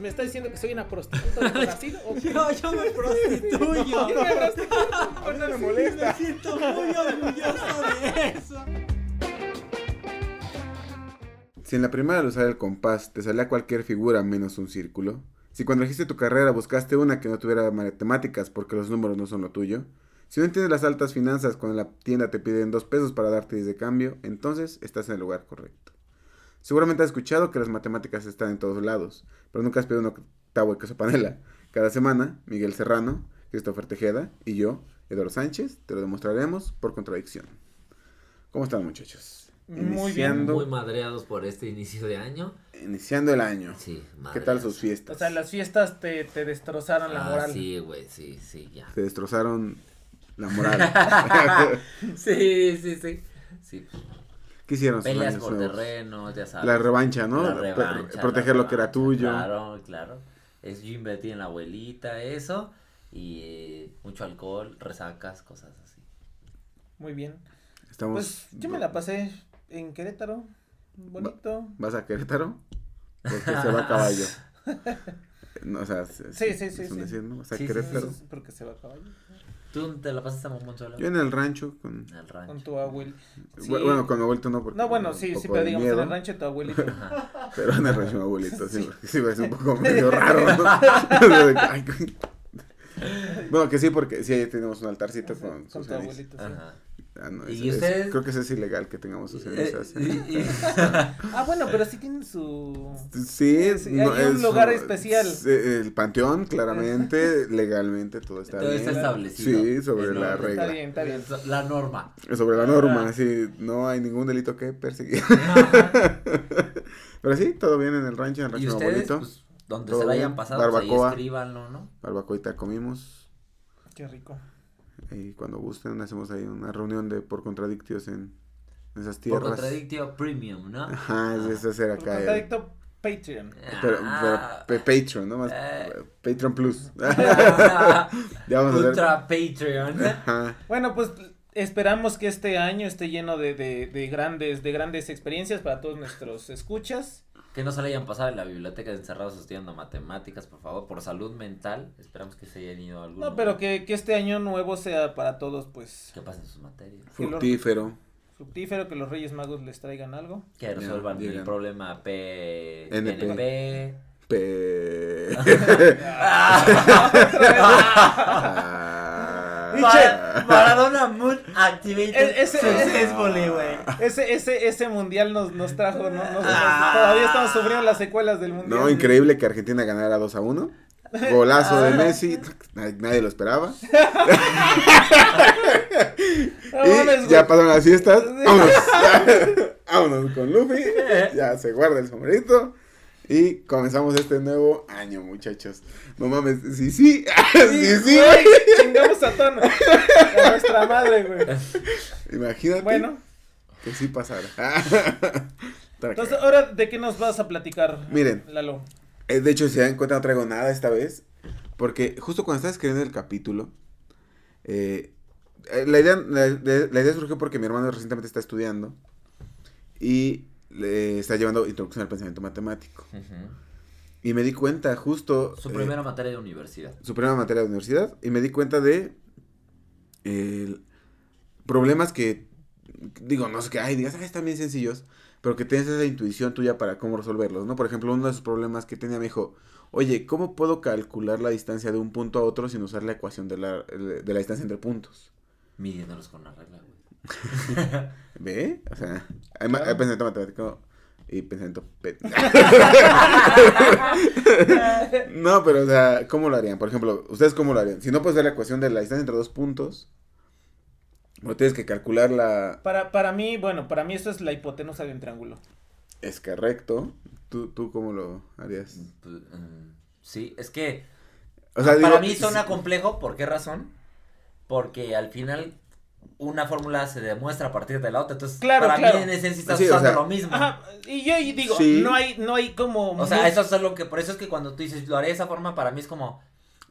¿Me está diciendo que soy una prostituta de Brasil? ¿O qué? yo, yo me prostituyo. Yo me mí no me molesta. Me siento muy orgulloso de eso. Si en la primera al usar el compás te salía cualquier figura menos un círculo, si cuando elegiste tu carrera buscaste una que no tuviera matemáticas porque los números no son lo tuyo, si no entiendes las altas finanzas cuando en la tienda te piden dos pesos para darte 10 de cambio, entonces estás en el lugar correcto. Seguramente has escuchado que las matemáticas están en todos lados, pero nunca has pedido un octavo de queso panela. Cada semana, Miguel Serrano, Christopher Tejeda y yo, Eduardo Sánchez, te lo demostraremos por contradicción. ¿Cómo están muchachos? Muy bien, Iniciando- Muy madreados por este inicio de año. Iniciando el año. Sí, ¿Qué tal madreados. sus fiestas? O sea, las fiestas te, te destrozaron la Ah, moral. sí, güey, sí, sí, ya. Te destrozaron la moral. Sí, sí, sí. Sí, ¿Qué hicieron sus peleas años por nuevos? terrenos, ya sabes. La revancha, ¿no? La revancha, proteger la lo que era tuyo. Claro, claro. Es yo invertí en la abuelita, eso. Y eh, mucho alcohol, resacas, cosas así. Muy bien. Estamos... Pues yo me la pasé en Querétaro. Bonito. ¿Vas a Querétaro? Porque se va a caballo. No, o sea, se- Sí, sí, sí, sí. Sí, sí, Querétaro. Pues, Porque se va a caballo. ¿Tú te la pasas a Momonzuela? Yo en el rancho con... En el rancho. Con tu abuelito. Sí. Bueno, con mi abuelito no porque... No, bueno, sí, sí, pero digamos miedo, en el rancho de tu abuelito. Ajá. Pero en el rancho mi abuelito, sí, Sí. porque sí, es un poco medio raro, bueno, que sí, porque sí, ahí tenemos un altarcito con Con sus tu abuelito, sí. Ajá. Ah, no, ¿Y es- ustedes? creo que eso es ilegal que tengamos sus cenizas. Eh, y- y- Ah, bueno, pero sí tienen su... Sí, Sí, hay un lugar especial. sí, El panteón, claramente, legalmente, todo está Todo bien. está establecido. Sí, sobre la regla. Está bien, está bien. La norma. Sobre la norma, Ah. sí, no hay ningún delito que perseguir. Pero sí, todo bien en el rancho, en el Y rancho mi ustedes, abuelito. pues, donde Todo se la hayan pasado, pues ahí Barbacoa. escríbanlo, ¿no? Barbacoita comimos. Qué rico. Y cuando gusten, hacemos ahí una reunión de por contradictios en esas Por tierras. contradictio premium, ¿no? Ajá, es, Por acá. el- contradicto Patreon. pero, Ah. pero Patreon, ¿no? Más, Eh. Patreon Plus. Ya vamos a ver. Ultra Patreon. Ajá. Bueno, pues esperamos que este año esté lleno de, de, de grandes, de grandes experiencias para todos nuestros escuchas. Que no se le hayan pasado en la biblioteca encerrados estudiando matemáticas, por favor, por salud mental. Esperamos que se hayan ido a algún No, pero que, que este año nuevo sea para todos, pues, Que pasen sus materias. Fructífero. fructífero, que los Reyes Magos les traigan algo. Que resuelvan el problema P... NP. NP. Pe... Mara- Maradona Moon Activated ese- Successfully, güey. Ese, ese, ese mundial nos, nos trajo, no, nos- Ah. todavía estamos sufriendo las secuelas del mundial. No, increíble que Argentina ganara 2 a 1. Golazo de Messi, nadie, lo esperaba. No y mames, ya pasaron las fiestas. Vámonos. Vámonos con Luffy. Ya se guarda el sombrerito. Y comenzamos este nuevo año, muchachos. No mames, sí, sí. Sí, sí, güey. chingamos a tono. A nuestra madre, güey. Imagínate Bueno, que sí pasara. entonces, ahora, ¿de qué nos vas a platicar? Miren. Lalo. Eh, De hecho, si se dan cuenta, no traigo nada esta vez. Porque justo cuando estaba escribiendo el capítulo, eh, eh, la, idea, la, de- la idea surgió porque mi hermano recientemente está estudiando y le está llevando Introducción al Pensamiento Matemático. Y me di cuenta justo... Su eh, primera materia de universidad. su primera materia de universidad y me di cuenta de eh, problemas que digo, no sé qué, ay, digas, ay, están bien sencillos, pero que tienes esa intuición tuya para cómo resolverlos, ¿no? Por ejemplo, uno de esos problemas que tenía me dijo, oye, ¿cómo puedo calcular la distancia de un punto a otro sin usar la ecuación de la, de la distancia entre puntos? Midiéndolos con la regla, güey. ¿Ve? O sea, hay, ma- Claro. hay pensamiento matemático y pensamiento... pe- no, pero, o sea, ¿cómo lo harían? Por ejemplo, ¿ustedes cómo lo harían? Si no puedes ver la ecuación de la distancia entre dos puntos, o tienes que calcular la... Para, para mí, bueno, para mí esto es la hipotenusa de un triángulo. Es correcto. ¿Tú, ¿Tú cómo lo harías? Pues, mm, sí, es que O sea, Para digo, mí suena complejo, ¿por qué razón? Porque al final una fórmula se demuestra a partir de la otra, entonces Claro, para claro. mí en esencia estás Sí, o usando sea, lo mismo. Ajá, y yo ahí digo, Sí. no hay, no hay como... O sea, eso es lo que, por eso es que cuando tú dices, lo haré de esa forma, para mí es como,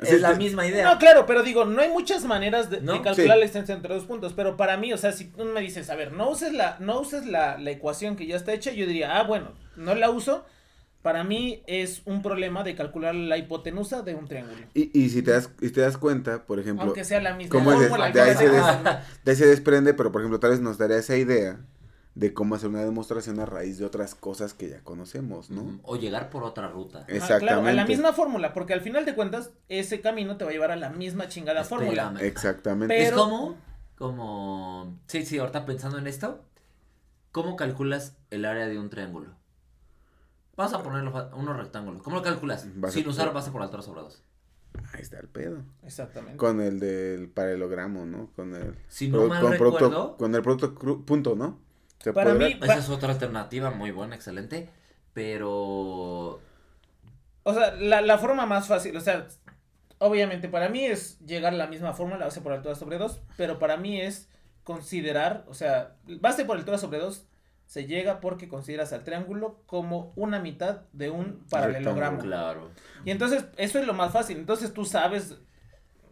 Sí, es la sí. misma idea. No, claro, pero digo, no hay muchas maneras de, ¿No? de calcular Sí. la distancia entre dos puntos, pero para mí, o sea, si tú me dices, a ver, no uses la, no uses la, la ecuación que ya está hecha, yo diría, ah, bueno, no la uso, para mí es un problema de calcular la hipotenusa de un triángulo. Y, y si te das, y te das cuenta, por ejemplo, Aunque sea la misma ¿cómo es fórmula, de- de ahí que se des- de ahí se desprende, pero por ejemplo, tal vez nos daría esa idea de cómo hacer una demostración a raíz de otras cosas que ya conocemos, ¿no? O llegar por otra ruta. Eh, Ah, claro, a la Exactamente. misma fórmula, porque al final de cuentas, ese camino te va a llevar a la misma chingada fórmula. Exactamente. Pero- Es como, como, sí, sí, ahorita pensando en esto, ¿cómo calculas el área de un triángulo? Vas a ponerlo fa- unos rectángulos. ¿Cómo lo calculas? Base Sin usar base por altura sobre dos. Ahí está el pedo. Exactamente. Con el del paralelogramo, ¿no? Con el Si no mal con recuerdo, producto, con el producto cru- punto, ¿no? Se Para podrá- mí- esa es otra alternativa muy buena, excelente. Pero O sea, la, la forma más fácil, o sea, obviamente para mí es llegar a la misma fórmula, base por altura sobre 2, pero para mí es considerar, o sea, base por altura sobre 2 se llega porque consideras al triángulo como una mitad de un paralelogramo. claro. Y entonces, eso es lo más fácil, entonces tú sabes,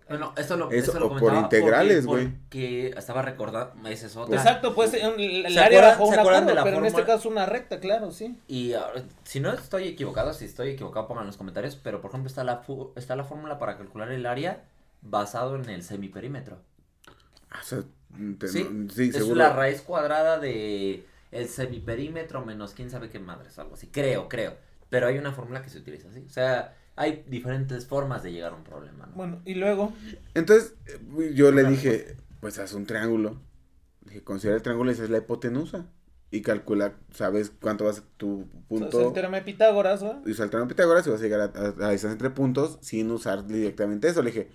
Bueno, esto lo, Eso, esto lo por integrales, güey. Porque estaba recordando, esa es otra. exacto, pues el ¿Se área acuerdan- bajo se una acuerdan curva, de la pero en este caso una recta, claro, sí. Y ahora, si no estoy equivocado, si estoy equivocado, pongan en los comentarios. Pero por ejemplo, está la, fu- está la fórmula para calcular el área basado en el semiperímetro. Ah, o sea, te- Sí, no- sí, es seguro. la raíz cuadrada de el semiperímetro menos quién sabe qué madres, algo así. Creo, creo. Pero hay una fórmula que se utiliza así. O sea, hay diferentes formas de llegar a un problema, ¿no? Bueno, y luego, Entonces, eh, yo le dije, pues haz un triángulo. Dije, considera el triángulo y esa es la hipotenusa. Y calcula, sabes cuánto va a ser tu o sea, punto. el teorema de Pitágoras, ¿no? Y usa el teorema de Pitágoras y vas a llegar a, a- a la distancia entre puntos sin usar directamente eso. Le dije,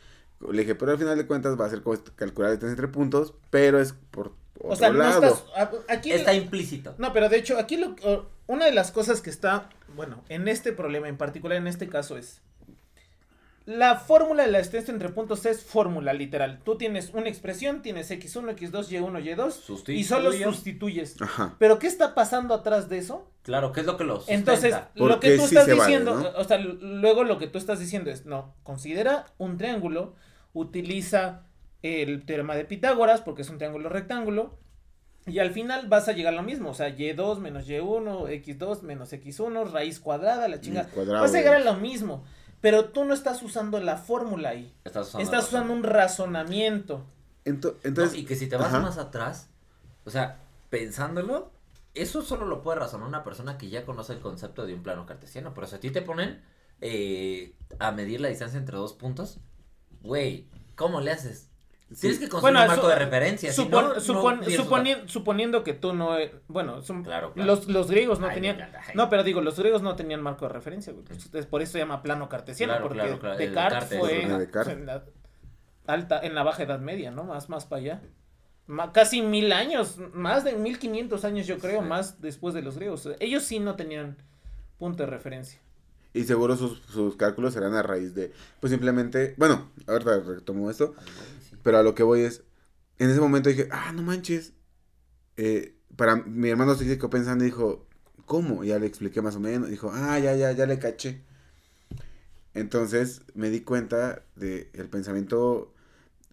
le dije, pero al final de cuentas va a ser como calcular la distancia entre puntos, pero es por otro O sea, no lado. estás, a- aquí... Está implícito. No, pero de hecho, aquí lo, una de las cosas que está, bueno, en este problema, en particular en este caso, es la fórmula de la distancia entre puntos es fórmula literal. Tú tienes una expresión, tienes x1, x2, y1, y2, y solo Sustituye. sustituyes. Ajá. Pero ¿qué está pasando atrás de eso? Claro, ¿qué es lo que lo sustenta? Entonces, lo que tú sí estás vale, diciendo, ¿no? o sea, luego lo que tú estás diciendo es, no, considera un triángulo, utiliza el teorema de Pitágoras, porque es un triángulo rectángulo, y al final vas a llegar a lo mismo, o sea, y2 menos y1, x2 menos x1, raíz cuadrada, la chinga. cuadrado, Vas a llegar a lo mismo, pero tú no estás usando la fórmula ahí. Estás usando, Estás usando un razonamiento. Ento- No, entonces, y que si te vas ajá. más atrás, o sea, pensándolo, eso solo lo puede razonar una persona que ya conoce el concepto de un plano cartesiano. Pero si a ti te ponen eh, a medir la distancia entre dos puntos, güey, ¿cómo le haces? Tienes que conseguir un marco su- de referencia. si supon- no, no supon- tienes suponi- suponiendo que tú no, e- bueno, son- Claro, claro. Los, los griegos no Ay, tenían, ay. no, pero digo, los griegos no tenían marco de referencia, güey. Entonces, por eso se llama plano cartesiano, Claro, porque claro, claro, el Descartes Descartes, fue. Descartes. en la alta, en la baja edad media, ¿no? Más, más para allá. Ma- casi mil años, más de mil quinientos años yo creo, Sí. más después de los griegos. Ellos sí no tenían punto de referencia. Y seguro sus, sus cálculos serán a raíz de, pues simplemente, bueno, ahorita retomo esto, sí. pero a lo que voy es, en ese momento dije, ah, no manches, eh, para mi hermano se quedó pensando y dijo, ¿cómo? Ya le expliqué más o menos, dijo, ah, ya, ya, ya le caché. Entonces me di cuenta de el pensamiento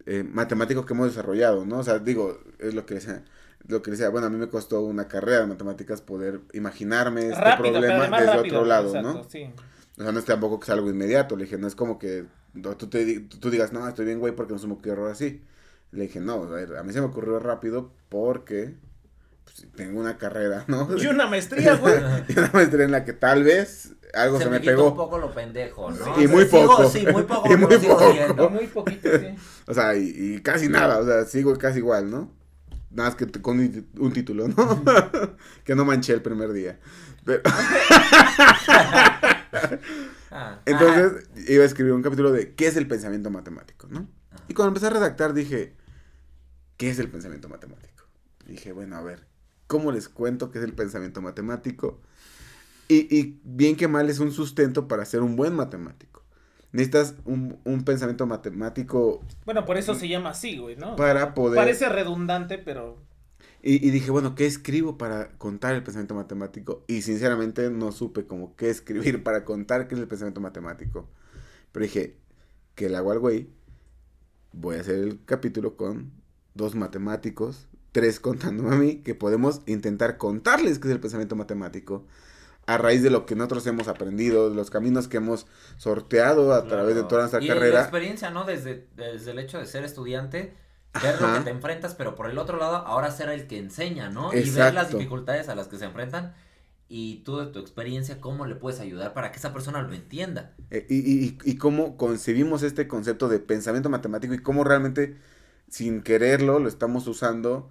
eh, matemático que hemos desarrollado, ¿no? O sea, digo, es lo que decía, lo que decía, bueno, a mí me costó una carrera de matemáticas poder imaginarme este rápido, problema desde rápido. otro lado, exacto, ¿no? Sí. O sea, no es tampoco que sea algo inmediato. Le dije, no es como que tú, te, tú digas, no, estoy bien, güey, porque no se me ocurrió así. Le dije, no, a, ver, a mí se me ocurrió rápido porque pues, tengo una carrera, ¿no? Y una maestría, güey. Y una maestría en la que tal vez algo se, me, quitó pegó. un poco lo pendejo, ¿no? Y O sea, muy sigo- poco. Sí, muy poco. Y muy poco. poquito, sí. O sea, y, y casi nada, o sea, sigo casi igual, ¿no? Nada más que con un, título, ¿no? que no manché el primer día. Pero- Ah, Entonces iba a escribir un capítulo de qué es el pensamiento matemático, ¿no? Ajá. Y cuando empecé a redactar dije, ¿qué es el pensamiento matemático? Dije, bueno, a ver, ¿cómo les cuento qué es el pensamiento matemático? Y, y bien que mal es un sustento para ser un buen matemático. necesitas un, un pensamiento matemático Bueno, por eso se llama así, güey, ¿no? para poder... Parece redundante, pero Y, y dije, bueno, ¿qué escribo para contar el pensamiento matemático? Y sinceramente no supe como qué escribir para contar qué es el pensamiento matemático. Pero dije, que la hago al güey. Voy a hacer el capítulo con dos matemáticos, tres contándome a mí, que podemos intentar contarles qué es el pensamiento matemático. A raíz de lo que nosotros hemos aprendido, de los caminos que hemos sorteado a través de toda nuestra y la carrera. experiencia, ¿no? Desde, desde el hecho de ser estudiante, ver lo que te enfrentas, pero por el otro lado, ahora ser el que enseña, ¿no? Y ver las dificultades a las que se enfrentan. Y tú de tu experiencia, ¿cómo le puedes ayudar para que esa persona lo entienda? Eh, y, y, y cómo concebimos este concepto de pensamiento matemático y cómo realmente, sin quererlo, lo estamos usando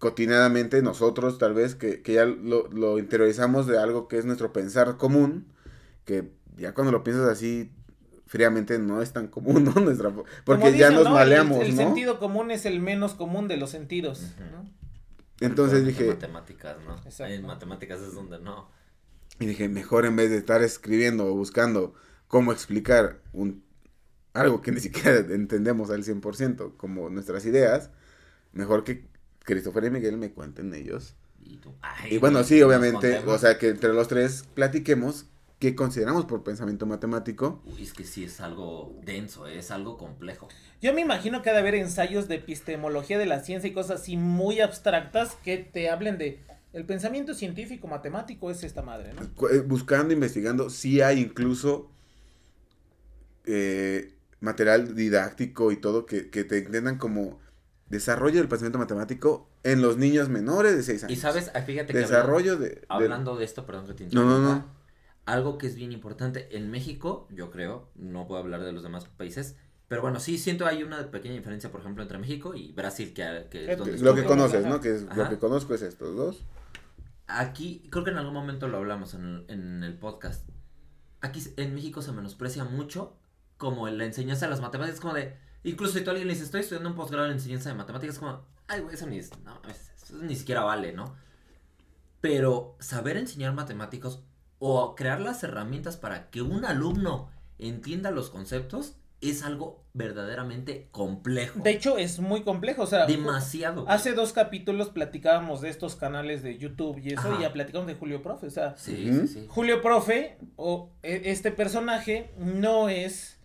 cotidianamente nosotros, tal vez, que, que ya lo, lo interiorizamos de algo que es nuestro pensar común, que ya cuando lo piensas así fríamente no es tan común, ¿no? Nuestra, porque ya nos ¿no? El- maleamos, el, ¿no? sentido común es el menos común de los sentidos. Entonces dije, matemáticas, ¿no? Exacto. En matemáticas es donde no. Y dije, mejor en vez de estar escribiendo o buscando cómo explicar un, algo que ni siquiera entendemos al 100%, como nuestras ideas, mejor que Christopher y Miguel me cuenten ellos. Y, tú, ay, Y bueno, sí, obviamente, o sea, que entre los tres platiquemos qué consideramos por pensamiento matemático. Uy, es que sí es algo denso, es algo complejo. Yo me imagino que ha de haber ensayos de epistemología de la ciencia y cosas así muy abstractas que te hablen de el pensamiento científico matemático es esta madre, ¿no? Eh, Buscando, investigando, sí hay incluso eh, material didáctico y todo que, que te intentan como desarrollo del pensamiento matemático en los niños menores de 6 años. Y sabes, Ah, fíjate que Desarrollo de, de- hablando de esto, perdón que te No, no, interrumpa. no. Algo que es bien importante en México, yo creo, no puedo hablar de los demás países, pero bueno, sí siento hay una pequeña diferencia, por ejemplo, entre México y Brasil, que, que es donde lo que conoces. ¿no? Que es, lo que conozco es estos dos. Aquí, creo que en algún momento lo hablamos en el, en el podcast. Aquí en México se menosprecia mucho como la enseñanza de las matemáticas, como de, incluso si tú a alguien le dices, estoy estudiando un posgrado en enseñanza de matemáticas, como, ay, güey, eso ni, es- no, eso ni siquiera vale, ¿no? Pero saber enseñar matemáticos o crear las herramientas para que un alumno entienda los conceptos es algo verdaderamente complejo. De hecho, es muy complejo, o sea, demasiado. hace dos capítulos platicábamos de estos canales de YouTube y eso, Ajá. y ya platicamos de Julio Profe, o sea, Sí, sí, sí. Julio Profe, o e- este personaje, no es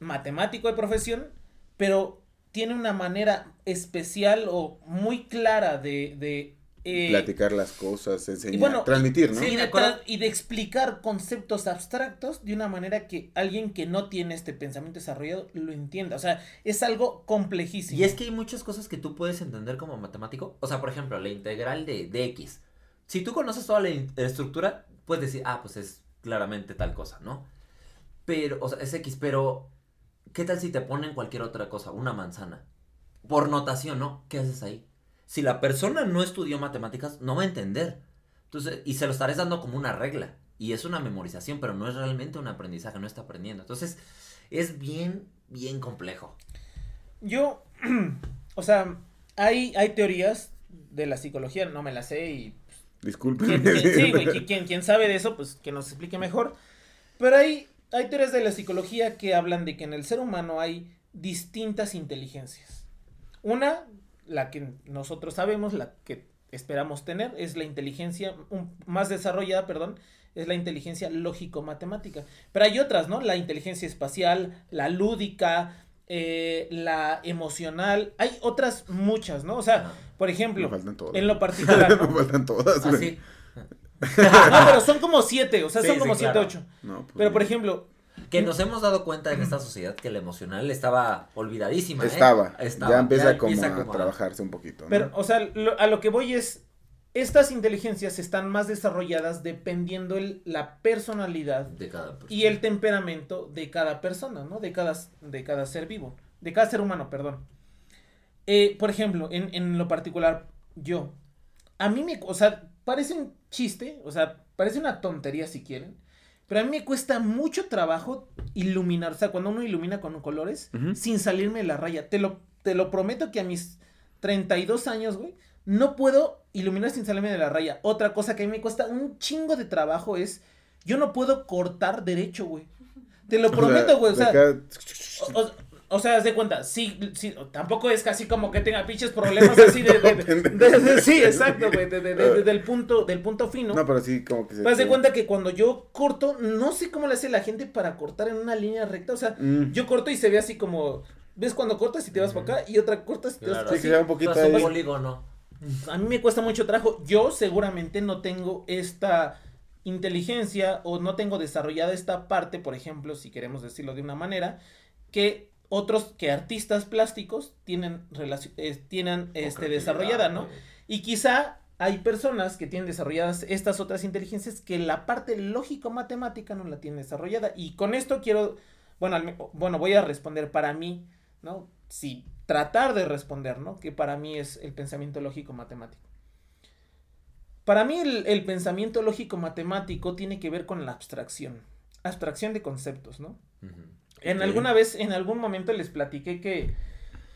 matemático de profesión, pero tiene una manera especial o muy clara de... de eh, Platicar las cosas, enseñar, y bueno, transmitir, ¿no? y, Sí, de de acuerdo. tra- y de explicar conceptos abstractos de una manera que alguien que no tiene este pensamiento desarrollado lo entienda. O sea, es algo complejísimo. Y es que hay muchas cosas que tú puedes entender como matemático. O sea, por ejemplo, la integral de, de X. Si tú conoces toda la in- estructura, puedes decir, ah, pues es claramente tal cosa, ¿no? Pero, o sea, es X, pero ¿qué tal si te ponen cualquier otra cosa? Una manzana. Por notación, ¿no? ¿Qué haces ahí? Si la persona no estudió matemáticas, no va a entender. Entonces, y se lo estarás dando como una regla. Y es una memorización, pero no es realmente un aprendizaje, no está aprendiendo. Entonces, es bien, bien complejo. Yo, o sea, hay, hay teorías de la psicología, no me las sé y Disculpen. quien, quien- sí, güey, qui- quien, quien sabe de eso, pues que nos explique mejor. Pero hay, hay teorías de la psicología que hablan de que en el ser humano hay distintas inteligencias. Una, la que nosotros sabemos, la que esperamos tener, es la inteligencia un- más desarrollada, perdón, es la inteligencia lógico-matemática. Pero hay otras, ¿no? La inteligencia espacial, la lúdica, eh, la emocional, hay otras muchas, ¿no? O sea, por Me ejemplo, faltan todas. en lo particular, ¿no? Me faltan todas. Ah, güey. sí. No, pero son como siete, o sea, Sí, son sí, como siete, claro. ocho. No, pues, Pero por ejemplo, Que nos hemos dado cuenta en esta sociedad que la emocional estaba olvidadísima. ¿eh? Estaba, Estaba, Ya empieza, como, empieza a como a- trabajarse un poquito. ¿no? pero, o sea, lo- a lo que voy es, estas inteligencias están más desarrolladas dependiendo el, la personalidad De cada persona. y el temperamento de cada persona, ¿no? De cada, de cada ser vivo, de cada ser humano, perdón. Eh, por ejemplo, en, en lo particular, yo, a mí me, o sea, parece un chiste, o sea, parece una tontería si quieren, pero a mí me cuesta mucho trabajo iluminar, o sea, cuando uno ilumina con colores, sin salirme de la raya. Te lo, te lo prometo que a mis 32 años, güey, no puedo iluminar sin salirme de la raya. Otra cosa que a mí me cuesta un chingo de trabajo es, yo no puedo cortar derecho, güey. Te lo O sea, prometo, güey. O sea, acá- o, o- o sea, haz de cuenta, sí, sí, tampoco es casi como que tenga pinches problemas así de, de- de- de- de- sí, exacto, güey, de- de- de- de- del punto, del punto fino. No, pero sí, como que se. Pero haz de cuenta que cuando yo corto, no sé cómo le hace la gente para cortar en una línea recta, o sea, Mm. yo corto y se ve así como, ¿ves cuando cortas y te vas para acá? Y otra cortas y te vas Claro. para Sí, que así. sea un poquito ahí. polígono. A mí me cuesta mucho trabajo. Yo seguramente no tengo esta inteligencia o no tengo desarrollada esta parte, por ejemplo, si queremos decirlo de una manera, que otros, que artistas plásticos tienen, eh, tienen este, desarrollada, ¿no? güey. Y quizá hay personas que tienen desarrolladas estas otras inteligencias que la parte lógico-matemática no la tienen desarrollada. Y con esto quiero, bueno, al bueno, voy a responder para mí, ¿no? Si tratar de responder, ¿no? Que para mí es el pensamiento lógico-matemático. Para mí el, el pensamiento lógico-matemático tiene que ver con la abstracción, abstracción de conceptos, ¿no? Ujú. En alguna vez, en algún momento les platiqué que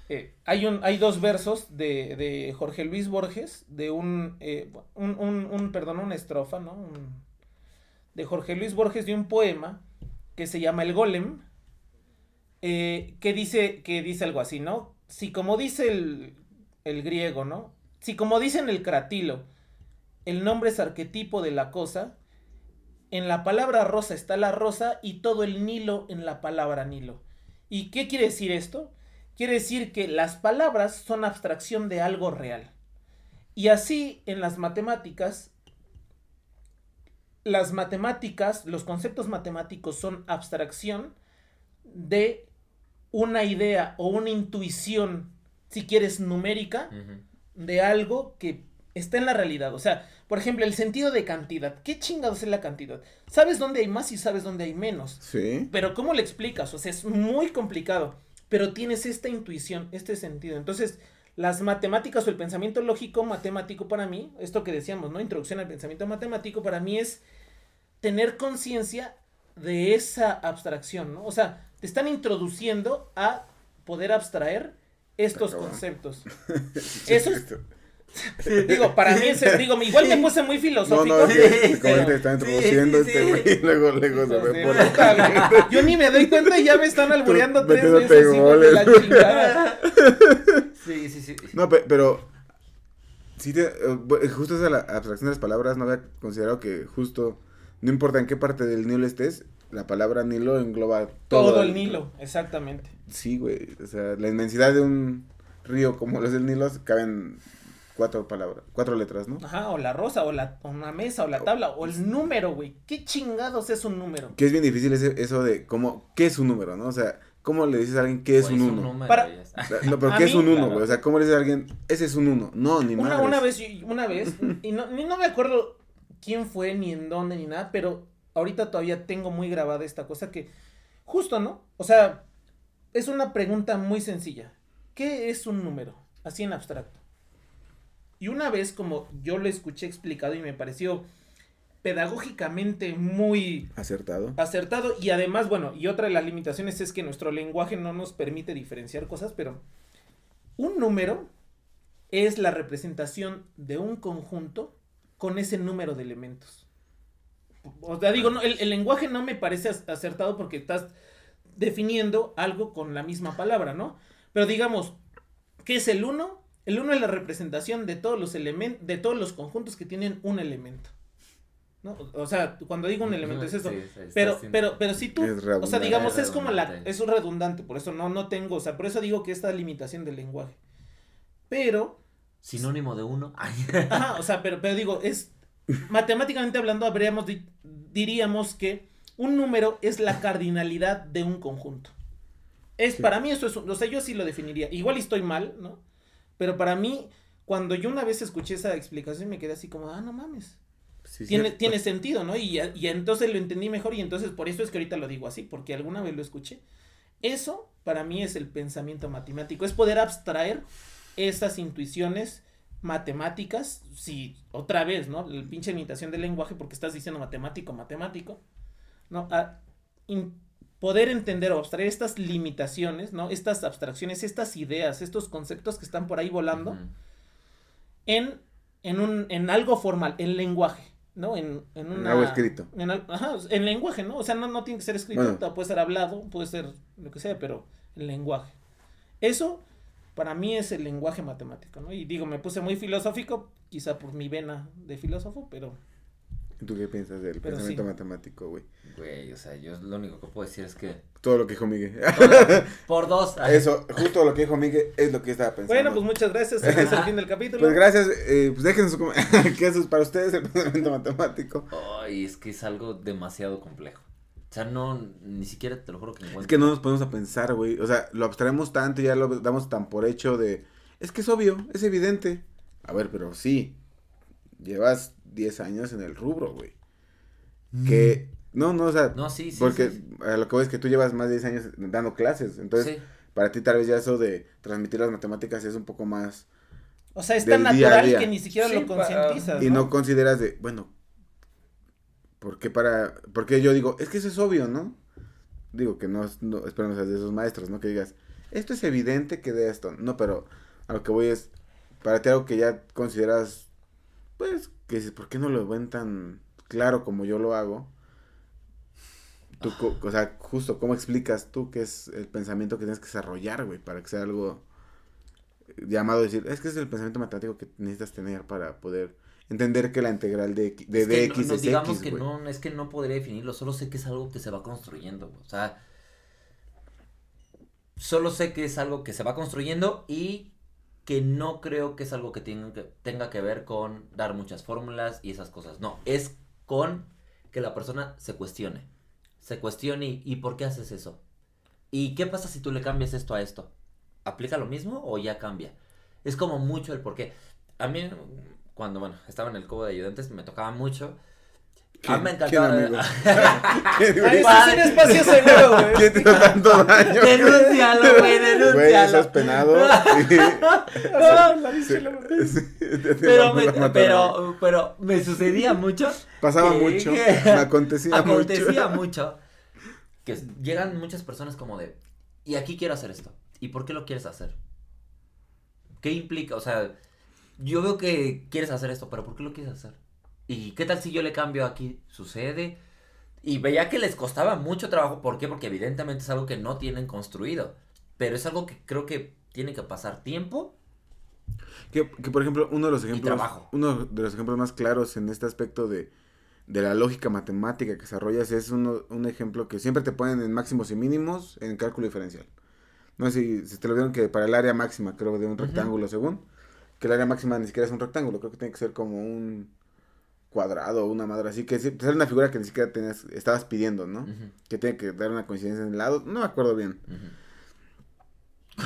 eh, hay, un, hay dos versos de, de Jorge Luis Borges, de un, eh, un, un, un- perdón, una estrofa, ¿no? Un- de Jorge Luis Borges de un poema que se llama El Golem, eh, que, dice, que dice algo así, ¿no? Si como dice el, el griego, ¿no? Si como dice en el cratilo, el nombre es arquetipo de la cosa, en la palabra rosa está la rosa y todo el Nilo en la palabra Nilo. ¿Y qué quiere decir esto? Quiere decir que las palabras son abstracción de algo real. Y así en las matemáticas, las matemáticas, los conceptos matemáticos son abstracción de una idea o una intuición, si quieres, numérica, de algo que está en la realidad. O sea, por ejemplo, el sentido de cantidad. ¿Qué chingados es la cantidad? Sabes dónde hay más y sabes dónde hay menos. Sí. Pero ¿cómo le explicas? O sea, es muy complicado. Pero tienes esta intuición, este sentido. Entonces, las matemáticas o el pensamiento lógico matemático para mí, esto que decíamos, ¿no? Introducción al pensamiento matemático, para mí es tener conciencia de esa abstracción, ¿no? O sea, te están introduciendo a poder abstraer estos conceptos. Sí, Eso es-. Digo, para mí, es, digo, igual me puse muy No, filosófico. no, es que Sí, como te está sí, introduciendo sí, este sí. güey, luego, luego se puta, güey. Yo ni me doy cuenta y ya me están albureando tres veces, de la chingada. Sí, sí, sí. No, pe- pero sí te, eh, justo esa la abstracción de las palabras no había considerado que justo no importa en qué parte del Nilo estés, la palabra Nilo engloba todo, Todo el Nilo, exactamente. Sí, güey, o sea, la inmensidad de un río como los del Nilo caben cuatro palabras, cuatro letras, ¿no? Ajá, o la rosa, o la o una mesa, o la tabla, o el número, güey. ¿Qué chingados es un número? Que es bien difícil ese- eso de cómo, ¿qué es un número, no? O sea, ¿cómo le dices a alguien qué es un uno? número, Para- ya está. No, pero ¿qué es un uno, claro. güey? O sea, ¿cómo le dices a alguien, ese es un uno? No, ni Una, madres. una vez, una vez, y no, ni no me acuerdo quién fue, ni en dónde, ni nada, pero ahorita todavía tengo muy grabada esta cosa que, justo, ¿no? O sea, es una pregunta muy sencilla. ¿Qué es un número? Así en abstracto. Y una vez, como yo lo escuché explicado y me pareció pedagógicamente muy Acertado. acertado y además, bueno, y otra de las limitaciones es que nuestro lenguaje no nos permite diferenciar cosas, pero un número es la representación de un conjunto con ese número de elementos. O sea, digo, no, el, el lenguaje no me parece ac- acertado porque estás definiendo algo con la misma palabra, ¿no? Pero digamos, ¿qué es el 1? El 1 es la representación de todos los elementos, de todos los conjuntos que tienen un elemento. ¿no? O sea, cuando digo un elemento es eso. Sí, Pero, pero, pero si tú, o sea, digamos, Es es como la, es un redundante, por eso no, no tengo, o sea, por eso digo que esta limitación del lenguaje. Pero, Sinónimo de uno. Ajá, o sea, pero, pero digo, es, matemáticamente hablando, habríamos, di- diríamos que un número es la cardinalidad de un conjunto. Es, Sí. para mí eso es, un- o sea, yo sí lo definiría, igual y estoy mal, ¿no? Pero para mí, cuando yo una vez escuché esa explicación, me quedé así como, ah, no mames Sí, tiene, cierto. tiene sentido, ¿no? Y, y entonces lo entendí mejor y entonces por eso es que ahorita lo digo así, porque alguna vez lo escuché. Eso para mí es el pensamiento matemático, es poder abstraer esas intuiciones matemáticas, si otra vez, ¿no? La pinche imitación del lenguaje porque estás diciendo matemático, matemático, ¿no? A in- poder entender o abstraer estas limitaciones, ¿no? Estas abstracciones, estas ideas, estos conceptos que están por ahí volando en, en, un, en algo formal, en lenguaje. ¿no? En, en En algo escrito. En, al- ajá, en lenguaje, ¿no? O sea, no, no tiene que ser escrito, Bueno. puede ser hablado, puede ser lo que sea, pero el lenguaje. Eso, para mí, es el lenguaje matemático, ¿no? Y digo, me puse muy filosófico, quizá por mi vena de filósofo, pero... ¿Y ¿Tú qué piensas del Pero pensamiento sí. matemático, güey? Güey, o sea, yo lo único que puedo decir es que. Todo lo que dijo Miguel. Por dos. Eso, justo lo que dijo Miguel es lo que estaba pensando. Bueno, pues muchas gracias, este es el fin del capítulo. Pues gracias, eh, pues déjenos su com- qué es para ustedes el pensamiento matemático. Ay, es que es algo demasiado complejo. O sea, no, ni siquiera te lo juro que Es encuentro. que no nos ponemos a pensar, güey. O sea, lo abstraemos tanto y ya lo damos tan por hecho de. Es que es obvio, es evidente. A ver, pero sí. Llevas 10 años en el rubro, güey. Que. No, no, o sea. No, sí, sí. porque sí, a lo que voy es que tú llevas más de 10 años dando clases. Entonces, Sí. para ti tal vez ya eso de transmitir las matemáticas es un poco más. O sea, es tan a natural día. que ni siquiera Sí, lo concientizas, Y no consideras de, bueno, ¿por qué para, porque yo digo, es que eso es obvio, ¿no? Digo que no, es- no espero no seas de esos maestros, ¿no? Que digas, esto es evidente que de esto, no, pero a lo que voy es, para ti algo que ya consideras, pues, que dices, ¿por qué no lo ven tan claro como yo lo hago? Tú, o sea, justo, ¿cómo explicas tú qué es el pensamiento que tienes que desarrollar, güey, para que sea algo llamado a decir, es que es el pensamiento matemático que necesitas tener para poder entender que la integral de, de Es que dx no, no, es digamos x, que no, es que no podría definirlo, solo sé que es algo que se va construyendo, o sea, solo sé que es algo que se va construyendo y que no creo que es algo que tenga que, ver con dar muchas fórmulas y esas cosas, no, es con que la persona se cuestione, se cuestione y, ¿y por qué haces eso? ¿Y qué pasa si tú le cambias esto a esto? ¿Aplica lo mismo o ya cambia? Es como mucho el por qué. A mí, cuando, bueno, estaba en el cubo de ayudantes, me tocaba mucho. A mí me ¿Quién- encantaba. quién, amigo? ¿Quién, Ahí güey? está, es un espacio seguro, güey. ¿Quién te hizo tanto daño? denúncialo, güey, Güey, denúncialo. eso es penado. y- La sí, bicha, la- sí, te pero, me, güey. pero, pero me sucedía mucho. Pasaba que- mucho, que- me acontecía, acontecía mucho. mucho. Que llegan muchas personas como de, y aquí quiero hacer esto. ¿Y por qué lo quieres hacer? ¿Qué implica? O sea, yo veo que quieres hacer esto, pero ¿por qué lo quieres hacer? ¿Y qué tal si yo le cambio aquí? ¿Sucede? Y veía que les costaba mucho trabajo. ¿Por qué? Porque evidentemente es algo que no tienen construido. Pero es algo que creo que tiene que pasar tiempo. Que, que, por ejemplo, uno de los ejemplos, uno de los ejemplos más claros en este aspecto de, de la lógica matemática que desarrollas es uno, un ejemplo que siempre te ponen en máximos y mínimos en cálculo diferencial. No sé si, si te lo vieron que para el área máxima, creo, de un rectángulo según, que el área máxima ni siquiera es un rectángulo, creo que tiene que ser como un cuadrado o una madre así, que sí, sale una figura que ni siquiera tenías, estabas pidiendo, ¿no? Que tiene que dar una coincidencia en el lado, no me acuerdo bien,